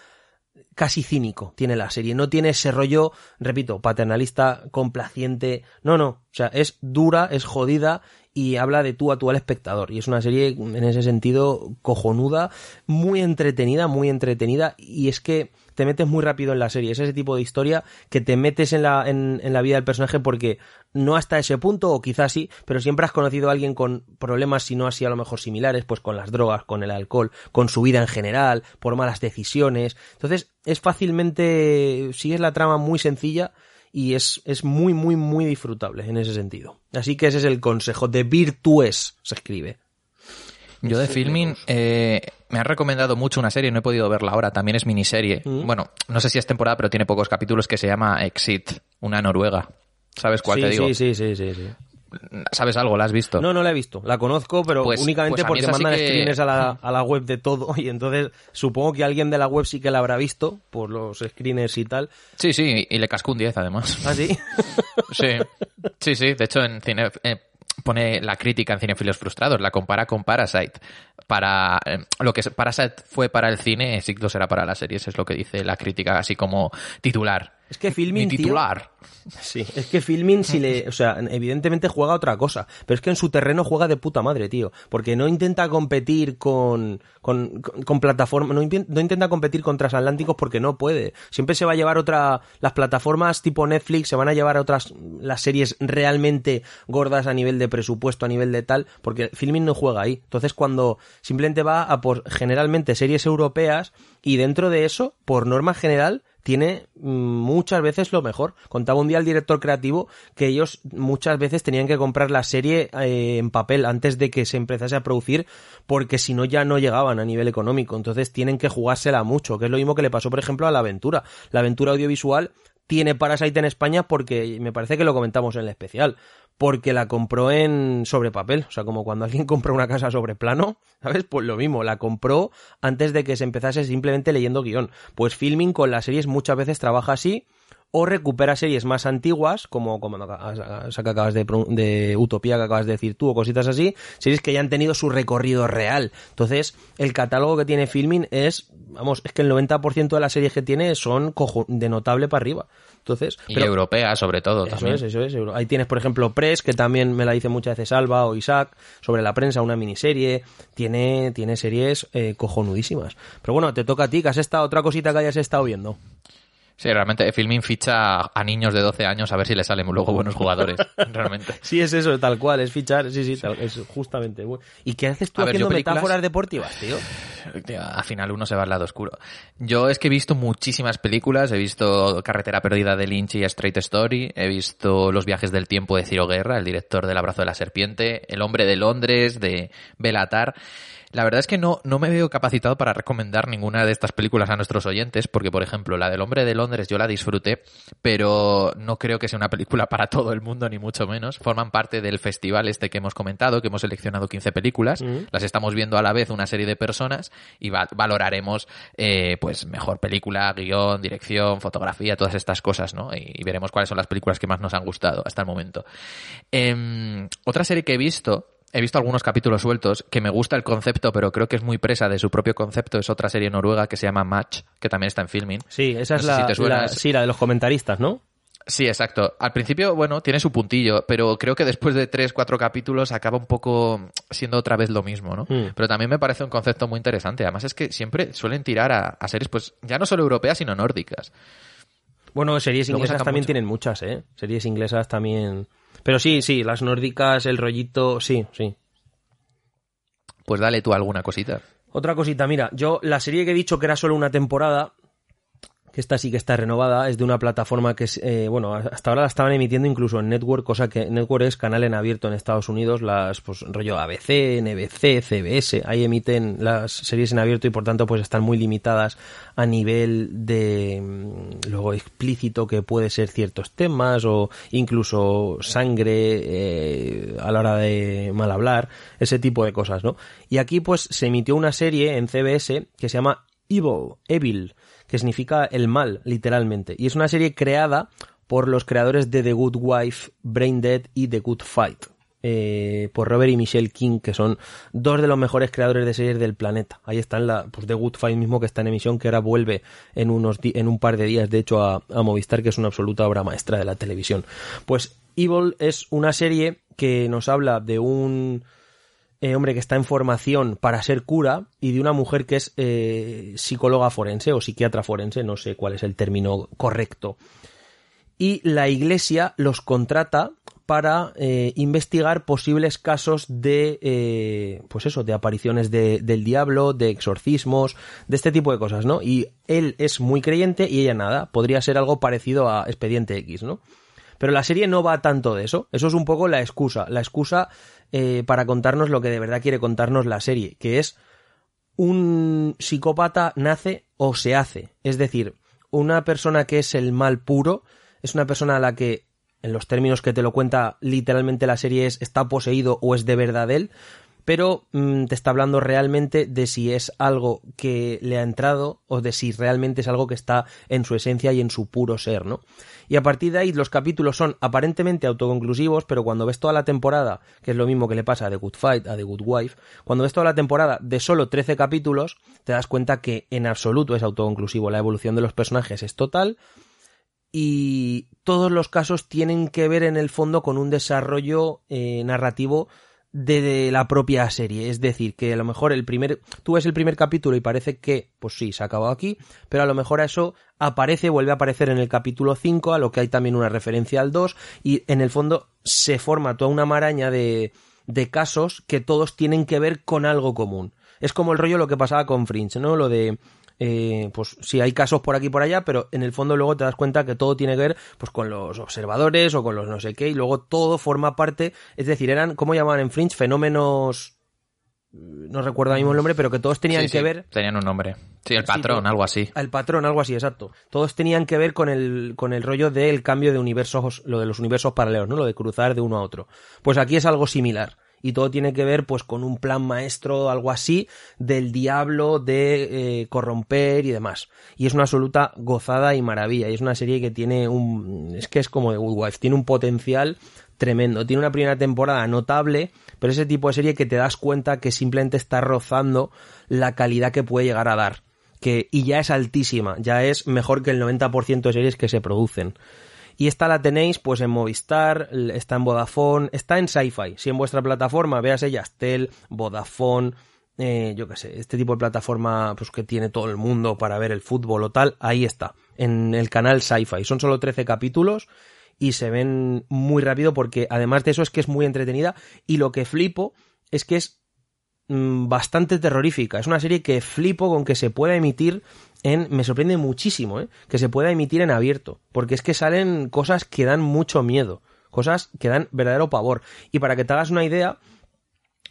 casi cínico tiene la serie. No tiene ese rollo repito paternalista complaciente. No no. O sea es dura es jodida y habla de tú a tú al espectador. Y es una serie en ese sentido cojonuda muy entretenida muy entretenida. Y es que te metes muy rápido en la serie. Es ese tipo de historia que te metes en la, en, en la vida del personaje porque no hasta ese punto, o quizás sí, pero siempre has conocido a alguien con problemas, si no así a lo mejor similares, pues con las drogas, con el alcohol, con su vida en general, por malas decisiones. Entonces, es fácilmente, sigues la trama muy sencilla y es, es muy, muy, muy disfrutable en ese sentido. Así que ese es el consejo. De Virtues se escribe. Yo de filming eh, me han recomendado mucho una serie, no he podido verla ahora, también es miniserie. Mm. Bueno, no sé si es temporada, pero tiene pocos capítulos que se llama Exit, una noruega. ¿Sabes cuál sí, te digo? sí, sí, sí, sí, sí. ¿Sabes algo? ¿La has visto? No, no la he visto. La conozco, pero Pues- únicamente pues a mí porque mandan que- screens a la, a la web de todo y entonces supongo que alguien de la web sí que la habrá visto por los screeners y tal. Sí, sí, y le cascó un 10 además. ¿Ah, sí? Sí, sí, sí. De hecho, en cine eh, pone la crítica en Cinefilos Frustrados, la compara con Parasite. Para eh, lo que Parasite fue para el cine, Siglo será para las series, es lo que dice la crítica, así como titular. Es que Filmin, Mi tío, titular. Sí, es que Filmin si le, o sea, evidentemente juega otra cosa, pero es que en su terreno juega de puta madre, tío, porque no intenta competir con con, con, plataformas, no intenta competir con transatlánticos porque no puede. Siempre se va a llevar otra las plataformas tipo Netflix se van a llevar a otras las series realmente gordas a nivel de presupuesto, a nivel de tal, porque Filmin no juega ahí. Entonces cuando simplemente va a por generalmente series europeas y dentro de eso, por norma general, tiene mm, muchas veces lo mejor. Contaba un día el director creativo que ellos muchas veces tenían que comprar la serie eh, en papel antes de que se empezase a producir porque si no ya no llegaban a nivel económico. Entonces tienen que jugársela mucho, que es lo mismo que le pasó por ejemplo a la aventura. La aventura audiovisual tiene Parasite en España porque me parece que lo comentamos en el especial, porque la compró en sobre papel, o sea, como cuando alguien compra una casa sobre plano, ¿sabes? Pues lo mismo, la compró antes de que se empezase simplemente leyendo guion. Pues Filming con las series muchas veces trabaja así o recupera series más antiguas, como, como esa que acabas de, de Utopía que acabas de decir tú, o cositas así, series que ya han tenido su recorrido real. Entonces, el catálogo que tiene Filming es, vamos, es que el 90% de las series que tiene son de notable para arriba. Entonces, y europea sobre todo eso también. Es, eso es. Ahí tienes, por ejemplo, Press, que también me la dice muchas veces Alba o Isaac, sobre la prensa, una miniserie. Tiene, tiene series eh, cojonudísimas. Pero bueno, te toca a ti, que has estado, otra cosita que hayas estado viendo. Sí, realmente Filmin ficha a niños de 12 años a ver si le salen luego buenos jugadores, realmente. Sí, es eso, tal cual, es fichar, sí, sí, tal, es justamente. ¿Y qué haces tú haciendo metáforas deportivas, tío? Al final uno se va al lado oscuro. Yo es que he visto muchísimas películas, he visto Carretera Perdida de Lynch y Straight Story, he visto Los viajes del tiempo de Ciro Guerra, el director del Abrazo de la Serpiente, El hombre de Londres de Belatar. La verdad es que no, no me veo capacitado para recomendar ninguna de estas películas a nuestros oyentes, porque, por ejemplo, la del Hombre de Londres yo la disfruté, pero no creo que sea una película para todo el mundo, ni mucho menos. Forman parte del festival este que hemos comentado, que hemos seleccionado 15 películas, las estamos viendo a la vez una serie de personas y valoraremos, eh, pues, mejor película, guion, dirección, fotografía, todas estas cosas, ¿no? Y, veremos cuáles son las películas que más nos han gustado hasta el momento. Em, otra serie que he visto he visto algunos capítulos sueltos que me gusta el concepto, pero creo que es muy presa de su propio concepto. Es otra serie noruega que se llama Match, que también está en filming. Sí, esa es la, sí, la de los comentaristas, ¿no? Sí, exacto. Al principio, bueno, tiene su puntillo, pero creo que después de tres, cuatro capítulos acaba un poco siendo otra vez lo mismo, ¿no? Hmm. Pero también me parece un concepto muy interesante. Además es que siempre suelen tirar a, series, pues, ya no solo europeas, sino nórdicas. Bueno, series inglesas también tienen muchas, ¿eh? Series inglesas también pero sí, sí, las nórdicas, el rollito, sí, sí. Pues dale tú alguna cosita. Otra cosita, mira, yo la serie que he dicho que era solo una temporada, que esta sí que está renovada, es de una plataforma que es, eh, bueno, hasta ahora la estaban emitiendo incluso en Network, cosa que Network es canal en abierto en Estados Unidos, las, pues, rollo ABC, NBC, CBS, ahí emiten las series en abierto y por tanto pues están muy limitadas a nivel de mm, luego explícito que puede ser ciertos temas o incluso sangre eh, a la hora de mal hablar, ese tipo de cosas, ¿no? Y aquí pues se emitió una serie en CBS que se llama Evil, Evil, que significa el mal, literalmente. Y es una serie creada por los creadores de The Good Wife, Brain Dead y The Good Fight. Eh, por Robert y Michelle King, que son dos de los mejores creadores de series del planeta. Ahí está la, pues The Good Fight mismo que está en emisión, que ahora vuelve en unos en un par de días, de hecho, a, a Movistar, que es una absoluta obra maestra de la televisión. Pues Evil es una serie que nos habla de un eh, hombre que está en formación para ser cura y de una mujer que es eh, psicóloga forense o psiquiatra forense, no sé cuál es el término correcto. Y la iglesia los contrata para eh, investigar posibles casos de, pues eso, de apariciones del diablo, de exorcismos, de este tipo de cosas, ¿no? Y él es muy creyente y ella nada. Podría ser algo parecido a Expediente X, ¿no? Pero la serie no va tanto de eso. Eso es un poco la excusa. La excusa eh, para contarnos lo que de verdad quiere contarnos la serie, que es un psicópata nace o se hace. Es decir, una persona que es el mal puro es una persona a la que, en los términos que te lo cuenta literalmente la serie, es está poseído o es de verdad él, pero mm, te está hablando realmente de si es algo que le ha entrado o de si realmente es algo que está en su esencia y en su puro ser, ¿no? Y a partir de ahí los capítulos son aparentemente autoconclusivos, pero cuando ves toda la temporada, que es lo mismo que le pasa a The Good Fight, a The Good Wife, cuando ves toda la temporada de solo 13 capítulos, te das cuenta que en absoluto es autoconclusivo, la evolución de los personajes es total y todos los casos tienen que ver en el fondo con un desarrollo eh, narrativo de, la propia serie. Es decir, que a lo mejor el primer, tú ves el primer capítulo y parece que, pues sí, se ha acabado aquí, pero a lo mejor a eso aparece, vuelve a aparecer en el capítulo 5, a lo que hay también una referencia al 2, y en el fondo se forma toda una maraña de, de casos que todos tienen que ver con algo común. Es como el rollo lo que pasaba con Fringe, ¿no? Lo de eh, pues sí hay casos por aquí y por allá, pero en el fondo luego te das cuenta que todo tiene que ver pues con los observadores o con los no sé qué, y luego todo forma parte, es decir, eran, ¿cómo llamaban en Fringe? Fenómenos no recuerdo ahora mismo el nombre, pero que todos tenían Sí, que sí, ver Tenían un nombre. Sí, el patrón, pero- algo así. al patrón, algo así, exacto. Todos tenían que ver con el, con el rollo del cambio de universos, lo de los universos paralelos, ¿no? Lo de cruzar de uno a otro. Pues aquí es algo similar. Y todo tiene que ver, pues, con un plan maestro, algo así, del diablo de eh, corromper y demás. Y es una absoluta gozada y maravilla. Y es una serie que tiene un, es que es como de Good Wife, tiene un potencial tremendo. Tiene una primera temporada notable, pero ese tipo de serie que te das cuenta que simplemente está rozando la calidad que puede llegar a dar. Que, y ya es altísima, ya es mejor que el 90% de series que se producen. Y esta la tenéis pues en Movistar, está en Vodafone, está en Sci-Fi. Si en vuestra plataforma, véase Yastel, Vodafone, eh, yo qué sé, este tipo de plataforma pues que tiene todo el mundo para ver el fútbol o tal, ahí está, en el canal Sci-Fi. Son solo 13 capítulos y se ven muy rápido porque además de eso es que es muy entretenida y lo que flipo es que es mm, bastante terrorífica. Es una serie que flipo con que se pueda emitir Me sorprende muchísimo, ¿eh? Que se pueda emitir en abierto. Porque es que salen cosas que dan mucho miedo. Cosas que dan verdadero pavor. Y para que te hagas una idea,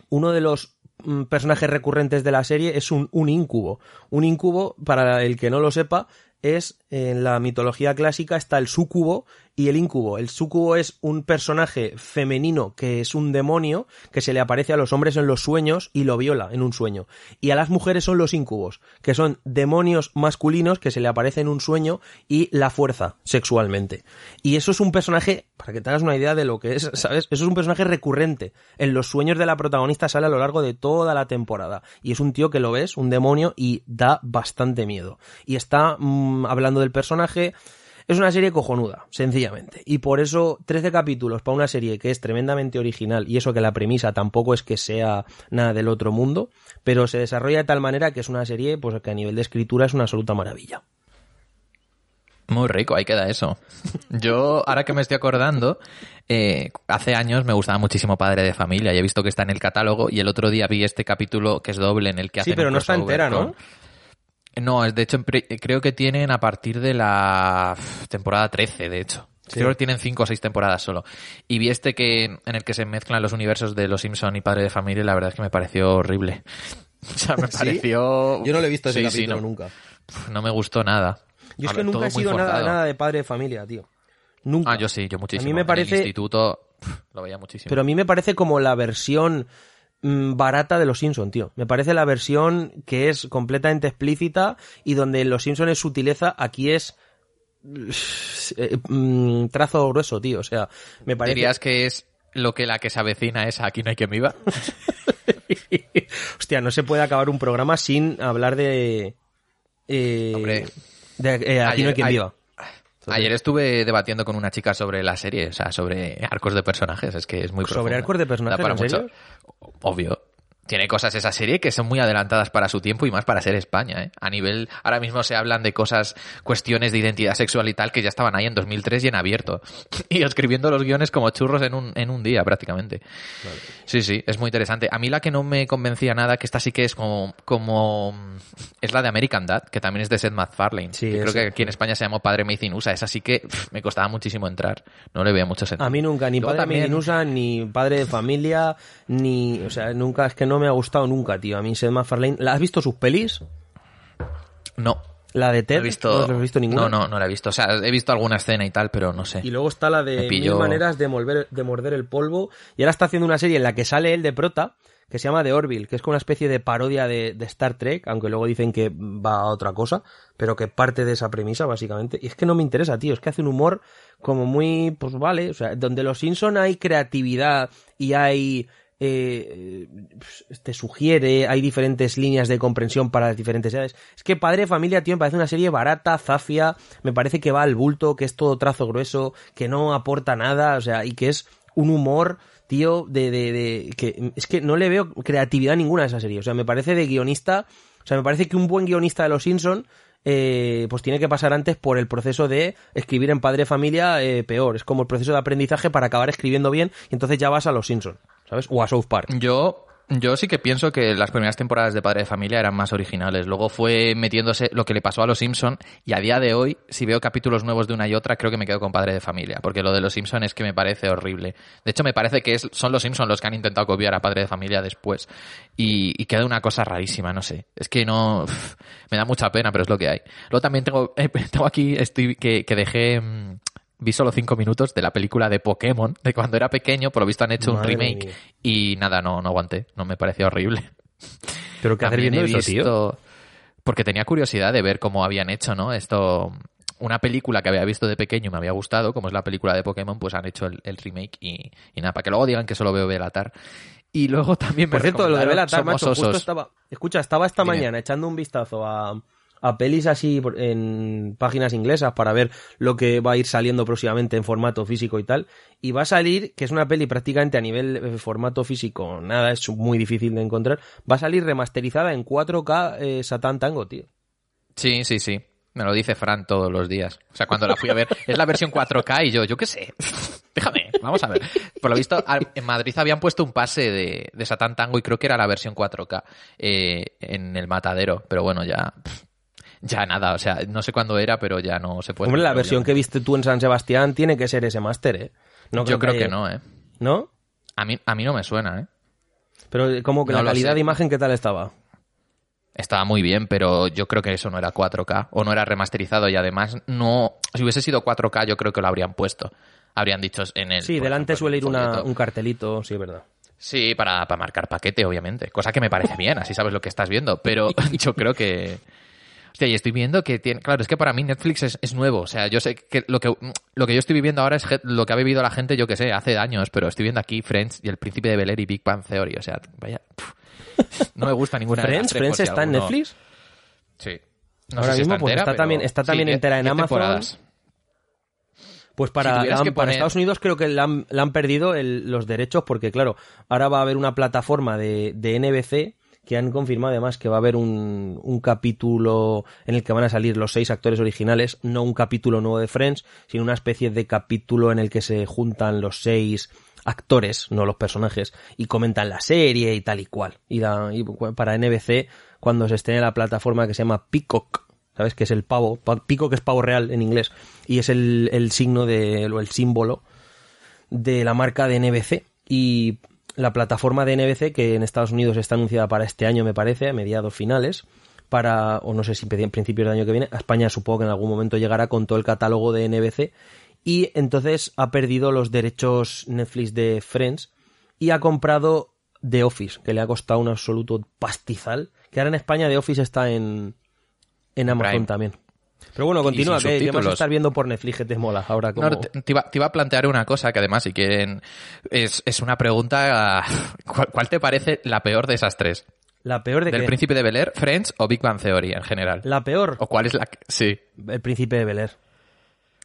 uno de los mm, personajes recurrentes de la serie es un, un incubo. Un incubo, para el que no lo sepa, es en la mitología clásica está el súcubo y el incubo. El súcubo es un personaje femenino que es un demonio que se le aparece a los hombres en los sueños y lo viola en un sueño. Y a las mujeres son los incubos, que son demonios masculinos que se le aparece en un sueño y la fuerza sexualmente. Y eso es un personaje, para que te hagas una idea de lo que es, ¿sabes? Eso es un personaje recurrente. En los sueños de la protagonista sale a lo largo de toda la temporada. Y es un tío que lo ves, un demonio, y da bastante miedo. Y está mm, hablando del personaje. Es una serie cojonuda, sencillamente. Y por eso 13 capítulos para una serie que es tremendamente original y eso que la premisa tampoco es que sea nada del otro mundo, pero se desarrolla de tal manera que es una serie pues que a nivel de escritura es una absoluta maravilla. Muy rico, ahí queda eso. Yo, ahora que me estoy acordando, eh, hace años me gustaba muchísimo Padre de Familia y he visto que está en el catálogo y el otro día vi este capítulo que es doble en el que Sí, hacen pero no está entera, ¿no? No, es de hecho, creo que tienen a partir de la temporada 13, de hecho. Creo que tienen cinco o seis temporadas solo. Y vi este que en el que se mezclan los universos de Los Simpson y Padre de Familia y la verdad es que me pareció horrible. O sea, me ¿Sí? pareció... Yo no lo he visto ese Sí, capítulo no, nunca. no me gustó nada. Yo es que ver, nunca he sido nada, de padre de familia, tío. Nunca. Ah, yo sí, yo muchísimo. A mí me En parece- el instituto lo veía muchísimo. Pero a mí me parece como la versión barata de los Simpson, tío. Me parece la versión que es completamente explícita y donde los Simpson es sutileza, aquí es eh, mm, trazo grueso, tío. O sea, me parece ¿Dirías que es lo que la que se avecina es Aquí no hay quien viva? Hostia, no se puede acabar un programa sin hablar de eh, Hombre. de eh, aquí no hay quien viva. Ayer estuve debatiendo con una chica sobre la serie, o sea, sobre arcos de personajes, es que es muy ¿Sobre profunda. arcos de personajes, en mucho. serio? Obvio. Tiene cosas esa serie que son muy adelantadas para su tiempo y más para ser España, ¿eh? A nivel, ahora mismo se hablan de cosas, cuestiones de identidad sexual y tal que ya estaban ahí en 2003 y en abierto. Y escribiendo los guiones como churros en un, en un día prácticamente. Sí, sí, es muy interesante. A mí la que no me convencía nada, que esta sí que es como, como es la de American Dad, que también es de Seth MacFarlane. Sí, creo que aquí en España se llamó Padre Made in USA. Esa sí que pff, me costaba muchísimo entrar. No le veía mucho sentido. A mí nunca, ni Luego padre también- de Minusa, ni padre de familia, ni. O sea, nunca, es que no me ha gustado nunca, tío. A mí Seth MacFarlane. ¿La has visto sus pelis? No. La de No Ted. he visto, ¿No has visto ninguna? No, no, no la he visto. O sea, he visto alguna escena y tal, pero no sé. Y luego está la de Mil maneras de, molver- de morder el polvo. Y ahora está haciendo una serie en la que sale él de prota, que se llama The Orville, que es como una especie de parodia de, de Star Trek, aunque luego dicen que va a otra cosa, pero que parte de esa premisa, básicamente. Y es que no me interesa, tío. Es que hace un humor como muy, pues vale, o sea, donde los Simpson hay creatividad y hay... eh, pues, te sugiere, hay diferentes líneas de comprensión para las diferentes edades. Es que Padre Familia, tío, me parece una serie barata, zafia, me parece que va al bulto, que es todo trazo grueso, que no aporta nada, o sea, y que es un humor, tío, de, de, de, que es que no le veo creatividad ninguna a esa serie. O sea, me parece de guionista, o sea, me parece que un buen guionista de Los Simpson eh, pues tiene que pasar antes por el proceso de escribir en Padre Familia eh, peor. Es como el proceso de aprendizaje para acabar escribiendo bien y entonces ya vas a Los Simpson, ¿sabes? O a South Park. Yo Yo sí que pienso que las primeras temporadas de Padre de Familia eran más originales. Luego fue metiéndose lo que le pasó a Los Simpson y a día de hoy, si veo capítulos nuevos de una y otra, creo que me quedo con Padre de Familia, porque lo de Los Simpson es que me parece horrible. De hecho, me parece que es, son Los Simpson los que han intentado copiar a Padre de Familia después y, y queda una cosa rarísima, no sé. Es que no me da mucha pena, pero es lo que hay. Luego también tengo, tengo aquí estoy que, que dejé mm, vi solo cinco minutos de la película de Pokémon, de cuando era pequeño, por lo visto han hecho un remake mía. y nada, no, no aguanté, no me pareció horrible. Pero ¿qué hacer viendo he eso, tío? visto, porque tenía curiosidad de ver cómo habían hecho, ¿no? Esto, una película que había visto de pequeño y me había gustado, como es la película de Pokémon, pues han hecho el, el remake y, y nada, para que luego digan que solo veo Belatar. Y luego también me Por cierto, lo de Belatar, macho, justo estaba... Escucha, estaba esta Dime. mañana echando un vistazo a, a pelis así en páginas inglesas para ver lo que va a ir saliendo próximamente en formato físico y tal. Y va a salir, que es una peli prácticamente a nivel eh, formato físico, nada, es muy difícil de encontrar. Va a salir remasterizada en 4K eh, Satan Tango, tío. Sí, sí, sí. Me lo dice Fran todos los días. O sea, cuando la fui a ver, es la versión 4K y yo, yo qué sé. Déjame, vamos a ver. Por lo visto, en Madrid habían puesto un pase de, de Satán Tango y creo que era la versión 4K eh, en el matadero. Pero bueno, ya. Ya nada, o sea, no sé cuándo era, pero ya no se puede. Hombre, la versión que viste tú en San Sebastián tiene que ser ese máster, ¿eh? No Yo creo que no, ¿eh? ¿No? A mí, a mí no me suena, ¿eh? Pero como que No la calidad sé. de imagen, ¿qué tal estaba? Estaba muy bien, pero yo creo que eso no era 4K o no era remasterizado y además no. Si hubiese sido 4K, yo creo que lo habrían puesto. Habrían dicho en el. Sí, delante ejemplo, suele ir una- un cartelito, sí, es verdad. Sí, para, para marcar paquete, obviamente. Cosa que me parece bien, así sabes lo que estás viendo. Pero yo creo que. Hostia, y estoy viendo que tiene. Claro, es que para mí Netflix es, es nuevo. O sea, yo sé que lo, que lo que yo estoy viviendo ahora es lo que ha vivido la gente, yo que sé, hace años. Pero estoy viendo aquí Friends y El Príncipe de Bel Air y Big Bang Theory. O sea, vaya. No me gusta ninguna de las ¿Friends? tres, por ¿Friends si está en Netflix? Sí. Ahora mismo, pues, está pero- también- está también entera en Amazon. temporadas. Pues Si para, tuvieras la- para Estados Unidos creo que le han, han perdido el- los derechos porque, claro, ahora va a haber una plataforma de, de NBC que han confirmado además que va a haber un, un capítulo en el que van a salir los seis actores originales, no un capítulo nuevo de Friends, sino una especie de capítulo en el que se juntan los seis actores, no los personajes, y comentan la serie y tal y cual. Y, da- para NBC, cuando se esté la plataforma que se llama Peacock, ¿sabes? Que es el pavo, pa- Peacock es pavo real en inglés, y es el, el signo de, o el símbolo de la marca de NBC. Y la plataforma de NBC, que en Estados Unidos está anunciada para este año, me parece, a mediados finales, para, o no sé si en principios del año que viene, a España supongo que en algún momento llegará con todo el catálogo de NBC, y entonces ha perdido los derechos Netflix de Friends y ha comprado The Office, que le ha costado un absoluto pastizal, que ahora en España The Office está en, en Amazon Prime. también. Pero bueno, continúa, sin ¿qué, ¿qué más estás viendo por Netflix que te mola ahora? Como... No, te, te iba, te iba a plantear una cosa que además, si quieren, es, es una pregunta. ¿cuál, cuál te parece la peor de esas tres? La peor de ¿Del que... Príncipe de Bel Air, Friends o Big Bang Theory en general? La peor, ¿O cuál es la que- Sí. el príncipe de Bel Air.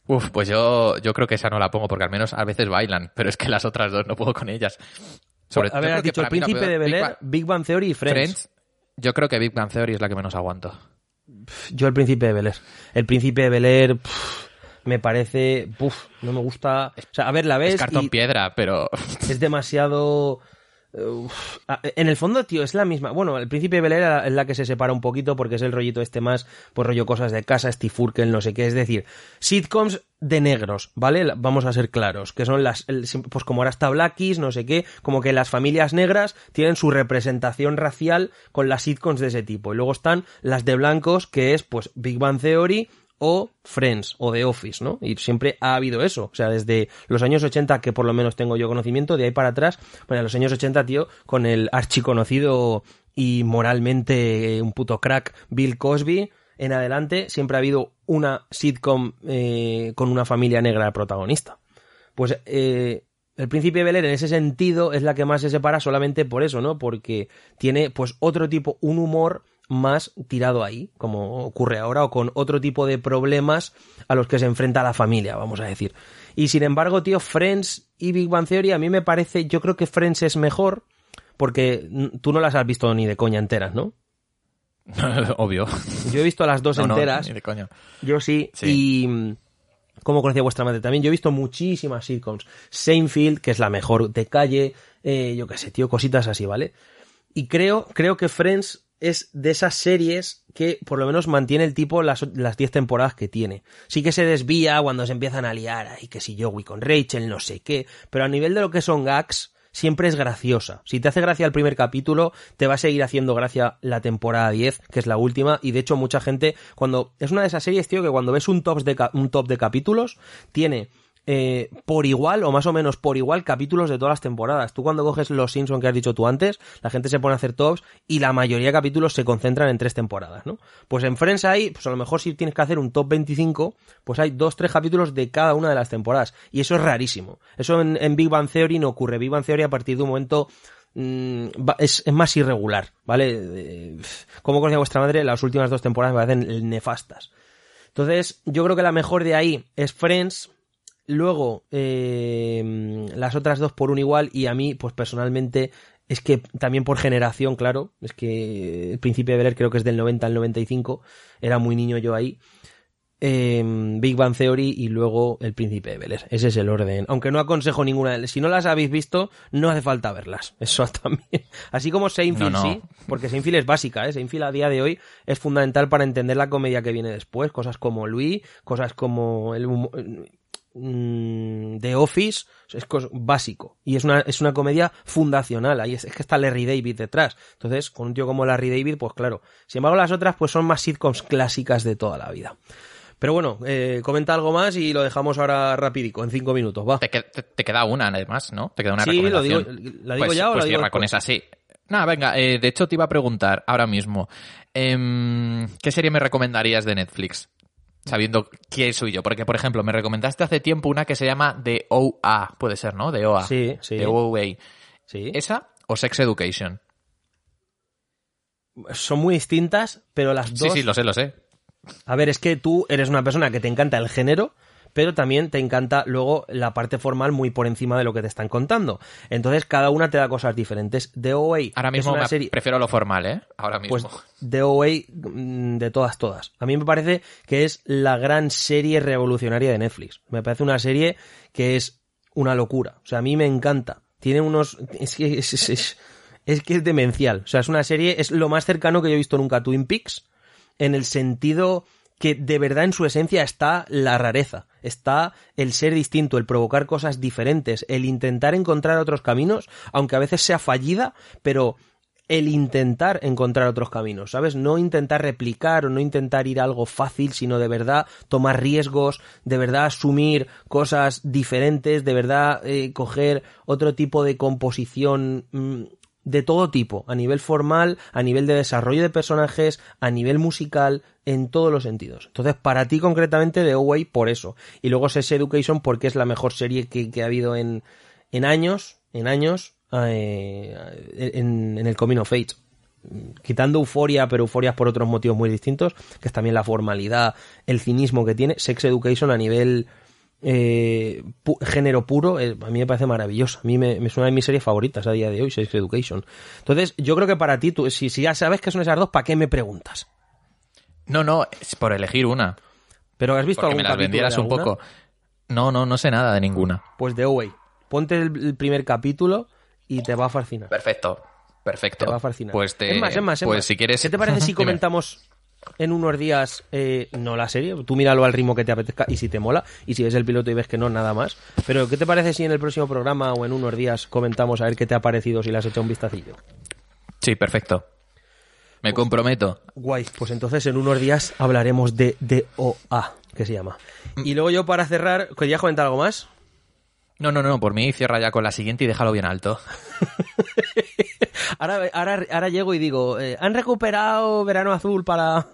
Uf, pues yo, yo creo que esa no la pongo porque al menos a veces bailan, pero es que las otras dos no puedo con ellas. Sobre- a ver, yo has creo que dicho el príncipe de Bel Big Air, Bang- Big Bang Theory y Friends. Friends, yo creo que Big Bang Theory es la que menos aguanto. Yo el príncipe de Bel Air. El príncipe de Bel Air pff, me parece... Puf, no me gusta... O sea, a ver, la ves Es cartón y piedra, pero es demasiado... eh, uf, a- en el fondo, tío, es la misma. Bueno, el príncipe Bel es la que se separa un poquito porque es el rollito este más, pues rollo cosas de casa, Steve no sé qué. Es decir, sitcoms de negros, ¿vale? Vamos a ser claros. Que son las, pues como ahora está Blackies, no sé qué, como que las familias negras tienen su representación racial con las sitcoms de ese tipo. Y luego están las de blancos, que es pues Big Bang Theory o Friends o The Office, ¿no? Y siempre ha habido eso. O sea, desde los años 80, que por lo menos tengo yo conocimiento, de ahí para atrás, bueno, en los años 80, tío, con el archiconocido y moralmente un puto crack Bill Cosby, en adelante siempre ha habido una sitcom eh, con una familia negra protagonista. Pues eh, el Príncipe Bel en ese sentido es la que más se separa solamente por eso, ¿no? Porque tiene pues otro tipo, un humor más tirado ahí, como ocurre ahora, o con otro tipo de problemas a los que se enfrenta la familia, vamos a decir. Y sin embargo, tío, Friends y Big Bang Theory a mí me parece, yo creo que Friends es mejor, porque tú no las has visto ni de coña enteras, ¿no? obvio. Yo he visto las dos No, no, enteras. ni de coña. Yo sí. Sí. Y. mm, ¿Cómo conocía vuestra madre? También yo he visto muchísimas sitcoms. Seinfeld, que es la mejor de calle. eh, yo qué sé, tío, cositas así, ¿vale? Y creo, creo que Friends es de esas series que por lo menos mantiene el tipo las, las 10 temporadas que tiene. Sí que se desvía cuando se empiezan a liar, y que si Joey con Rachel, no sé qué, pero a nivel de lo que son gags, siempre es graciosa. Si te hace gracia el primer capítulo, te va a seguir haciendo gracia la temporada 10, que es la última, y de hecho mucha gente, cuando, es una de esas series, tío, que cuando ves un de, un top de capítulos, tiene eh, por igual o más o menos por igual capítulos de todas las temporadas. Tú cuando coges los Simpsons que has dicho tú antes, la gente se pone a hacer tops y la mayoría de capítulos se concentran en tres temporadas, ¿no? Pues en Friends hay, pues a lo mejor si tienes que hacer un top 25, pues hay dos, tres capítulos de cada una de las temporadas. Y eso es rarísimo. Eso en, en Big Bang Theory no ocurre. Big Bang Theory a partir de un momento mm, es, es más irregular, ¿vale? Como conocía vuestra madre, las últimas dos temporadas me parecen nefastas. Entonces, yo creo que la mejor de ahí es Friends. Luego, eh, las otras dos por un igual. Y a mí, pues personalmente, es que también por generación, claro. Es que el Príncipe de Bel Air creo que es del 90 al 95. Era muy niño yo ahí. Eh, Big Bang Theory y luego El Príncipe de Bel Air. Ese es el orden. Aunque no aconsejo ninguna de Si no las habéis visto, no hace falta verlas. Eso también. Así como Seinfeld No, no. sí, porque Seinfeld es básica, ¿eh? Seinfeld a día de hoy es fundamental para entender la comedia que viene después. Cosas como Louis, cosas como el humo- mm, The Office, es básico. Y es una, es una comedia fundacional. Ahí es, es que está Larry David detrás. Entonces, con un tío como Larry David, pues claro. Sin embargo, las otras pues son más sitcoms clásicas de toda la vida. Pero bueno, eh, comenta algo más y lo dejamos ahora rapidico, en cinco minutos, va. Te, que- te- te queda una, además, ¿no? Te queda una Sí, lo digo, recomendación. ¿la digo pues, ya o pues la digo cierra con después? esa, sí. Nada, venga, eh, de hecho te iba a preguntar ahora mismo, em, ¿qué serie me recomendarías de Netflix? Sabiendo quién soy yo. Porque, por ejemplo, me recomendaste hace tiempo una que se llama The OA, puede ser, ¿no? The OA. Sí, sí. The OA. Sí. ¿Esa o Sex Education? Son muy distintas, pero las dos Sí, sí, lo sé, lo sé. A ver, es que tú eres una persona que te encanta el género, pero también te encanta luego la parte formal muy por encima de lo que te están contando. Entonces, cada una te da cosas diferentes. The OA Ahora mismo es una serie... prefiero lo formal, ¿eh? Ahora mismo. Pues The OA mm, de todas, todas. A mí me parece que es la gran serie revolucionaria de Netflix. Me parece una serie que es una locura. O sea, a mí me encanta. Tiene unos... Es que es, es- es- es que es demencial. O sea, es una serie... Es lo más cercano que yo he visto nunca a Twin Peaks en el sentido que de verdad en su esencia está la rareza, está el ser distinto, el provocar cosas diferentes, el intentar encontrar otros caminos, aunque a veces sea fallida, pero el intentar encontrar otros caminos, ¿sabes? No intentar replicar o no intentar ir a algo fácil, sino de verdad tomar riesgos, de verdad asumir cosas diferentes, de verdad eh, coger otro tipo de composición mm, de todo tipo, a nivel formal, a nivel de desarrollo de personajes, a nivel musical, en todos los sentidos. Entonces, para ti concretamente, The Away, por eso. Y luego Sex Education, porque es la mejor serie que, que ha habido en, en años, en años, eh, en, el Coming of Age. Quitando Euforia, pero Euforia por otros motivos muy distintos, que es también la formalidad, el cinismo que tiene. Sex Education a nivel eh, pu- género puro, eh, a mí me parece maravilloso. A mí me, me es una de mis series favoritas a día de hoy, Sex Education. Entonces, yo creo que para ti, tú, si, si ya sabes que son esas dos, ¿para qué me preguntas? No, no, es por elegir una. Pero has visto Porque algún me las vendieras de un poco. No, no, no sé nada de ninguna. Pues The Away. Ponte el, el primer capítulo y te va a fascinar. Perfecto, perfecto. Te va a fascinar. Pues te, es más, es más, es pues más. si quieres. ¿Qué te parece si comentamos en unos días, eh, no la serie? Tú míralo al ritmo que te apetezca y si te mola. Y si ves el piloto y ves que no, nada más. Pero ¿qué te parece si en el próximo programa o en unos días comentamos a ver qué te ha parecido si le has hecho un vistacillo? Sí, perfecto. Me comprometo. Guay, pues entonces en unos días hablaremos de DOA, que se llama. Y luego yo para cerrar, ¿querías comentar algo más? No, no, no, por mí cierra ya con la siguiente y déjalo bien alto. Ahora, ahora, ahora llego y digo, eh, han recuperado Verano Azul para...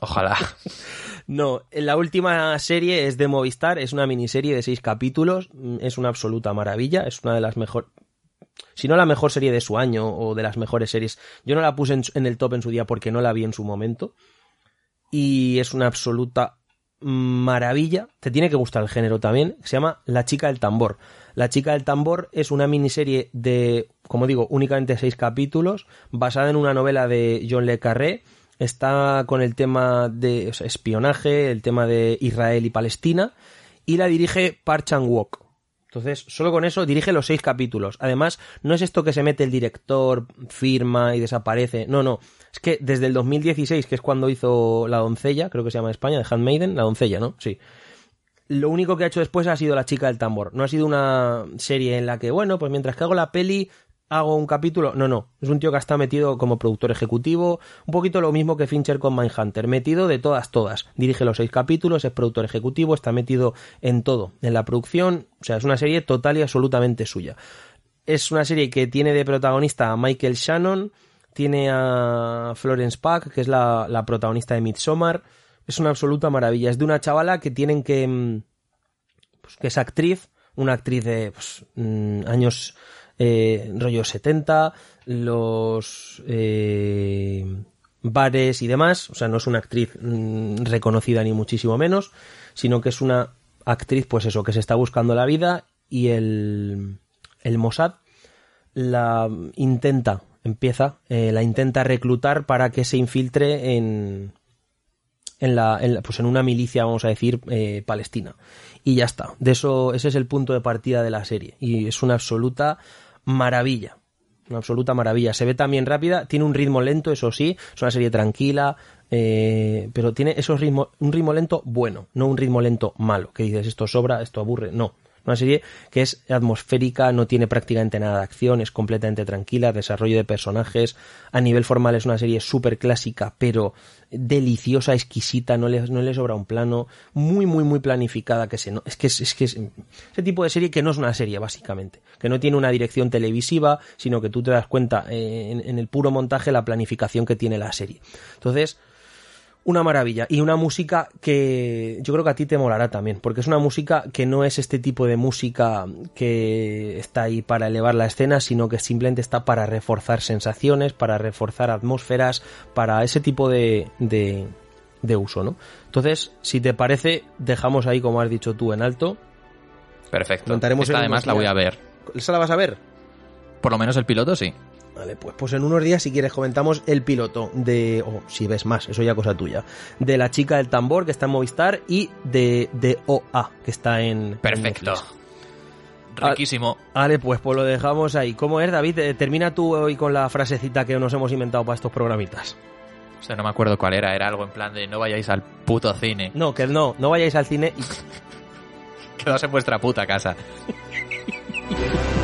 Ojalá. No, la última serie es de Movistar, es una miniserie de seis capítulos, mm, es una absoluta maravilla, es una de las mejores, si no la mejor serie de su año o de las mejores series. Yo no la puse en, en el top en su día porque no la vi en su momento y es una absoluta maravilla. Te tiene que gustar el género también. Se llama La chica del tambor. La chica del tambor es una miniserie de, como digo, únicamente seis capítulos, basada en una novela de John Le Carré. Está con el tema de espionaje, el tema de Israel y Palestina, y la dirige Park Chan Wook, Entonces, solo con eso dirige los seis capítulos. Además, no es esto que se mete el director, firma y desaparece. No, no. Es que desde el 2016, que es cuando hizo La Doncella, creo que se llama en España, de Handmaiden, La Doncella, ¿no? Sí. Lo único que ha hecho después ha sido La Chica del Tambor. No ha sido una serie en la que, bueno, pues mientras que hago la peli, hago un capítulo. No, no. Es un tío que está metido como productor ejecutivo. Un poquito lo mismo que Fincher con Mindhunter. Metido de todas, todas. Dirige los seis capítulos, es productor ejecutivo, está metido en todo. En la producción. O sea, es una serie total y absolutamente suya. Es una serie que tiene de protagonista a Michael Shannon. Tiene a Florence Pack, que es la, protagonista de Midsommar. Es una absoluta maravilla. Es de una chavala que tienen que. mm, Pues, que es actriz. Una actriz de pues, mm, años eh, rollo 70, los eh, bares y demás. O sea, no es una actriz mm, reconocida ni muchísimo menos, sino que es una actriz, pues eso, que se está buscando la vida y el, el Mossad la intenta, empieza, eh, la intenta reclutar para que se infiltre en, en la, pues en una milicia, vamos a decir, eh, palestina. Y ya está. De eso, ese es el punto de partida de la serie. Y es una absoluta maravilla. Una absoluta maravilla. Se ve también rápida, tiene un ritmo lento, eso sí, es una serie tranquila, eh, pero tiene esos ritmo, un ritmo lento bueno, no un ritmo lento malo, que dices esto sobra, esto aburre, no. Una serie que es atmosférica, no tiene prácticamente nada de acción, es completamente tranquila, desarrollo de personajes. A nivel formal es una serie súper clásica, pero deliciosa, exquisita, no le, no le sobra un plano, muy, muy, muy planificada, que se no, es que es, es que es ese tipo de serie que no es una serie, básicamente, que no tiene una dirección televisiva, sino que tú te das cuenta eh, en, en el puro montaje la planificación que tiene la serie. Entonces, una maravilla y una música que yo creo que a ti te molará también, porque es una música que no es este tipo de música que está ahí para elevar la escena, sino que simplemente está para reforzar sensaciones, para reforzar atmósferas, para ese tipo de, de, de uso, ¿no? Entonces, si te parece, dejamos ahí, como has dicho tú, en alto. Perfecto. Contaremos Esta además la voy a ver. ¿Esa la vas a ver? Por lo menos el piloto sí. Vale, pues, pues en unos días, si quieres, comentamos el piloto de. O si ves más, eso ya cosa tuya. De La Chica del Tambor, que está en Movistar, y de, de OA, que está en. Perfecto. Riquísimo. Vale, pues, pues lo dejamos ahí. ¿Cómo es, David? Eh, Termina tú hoy con la frasecita que nos hemos inventado para estos programitas. O sea, no me acuerdo cuál era. Era algo en plan de no vayáis al puto cine. No, que no, no vayáis al cine y Quedaos en vuestra puta casa.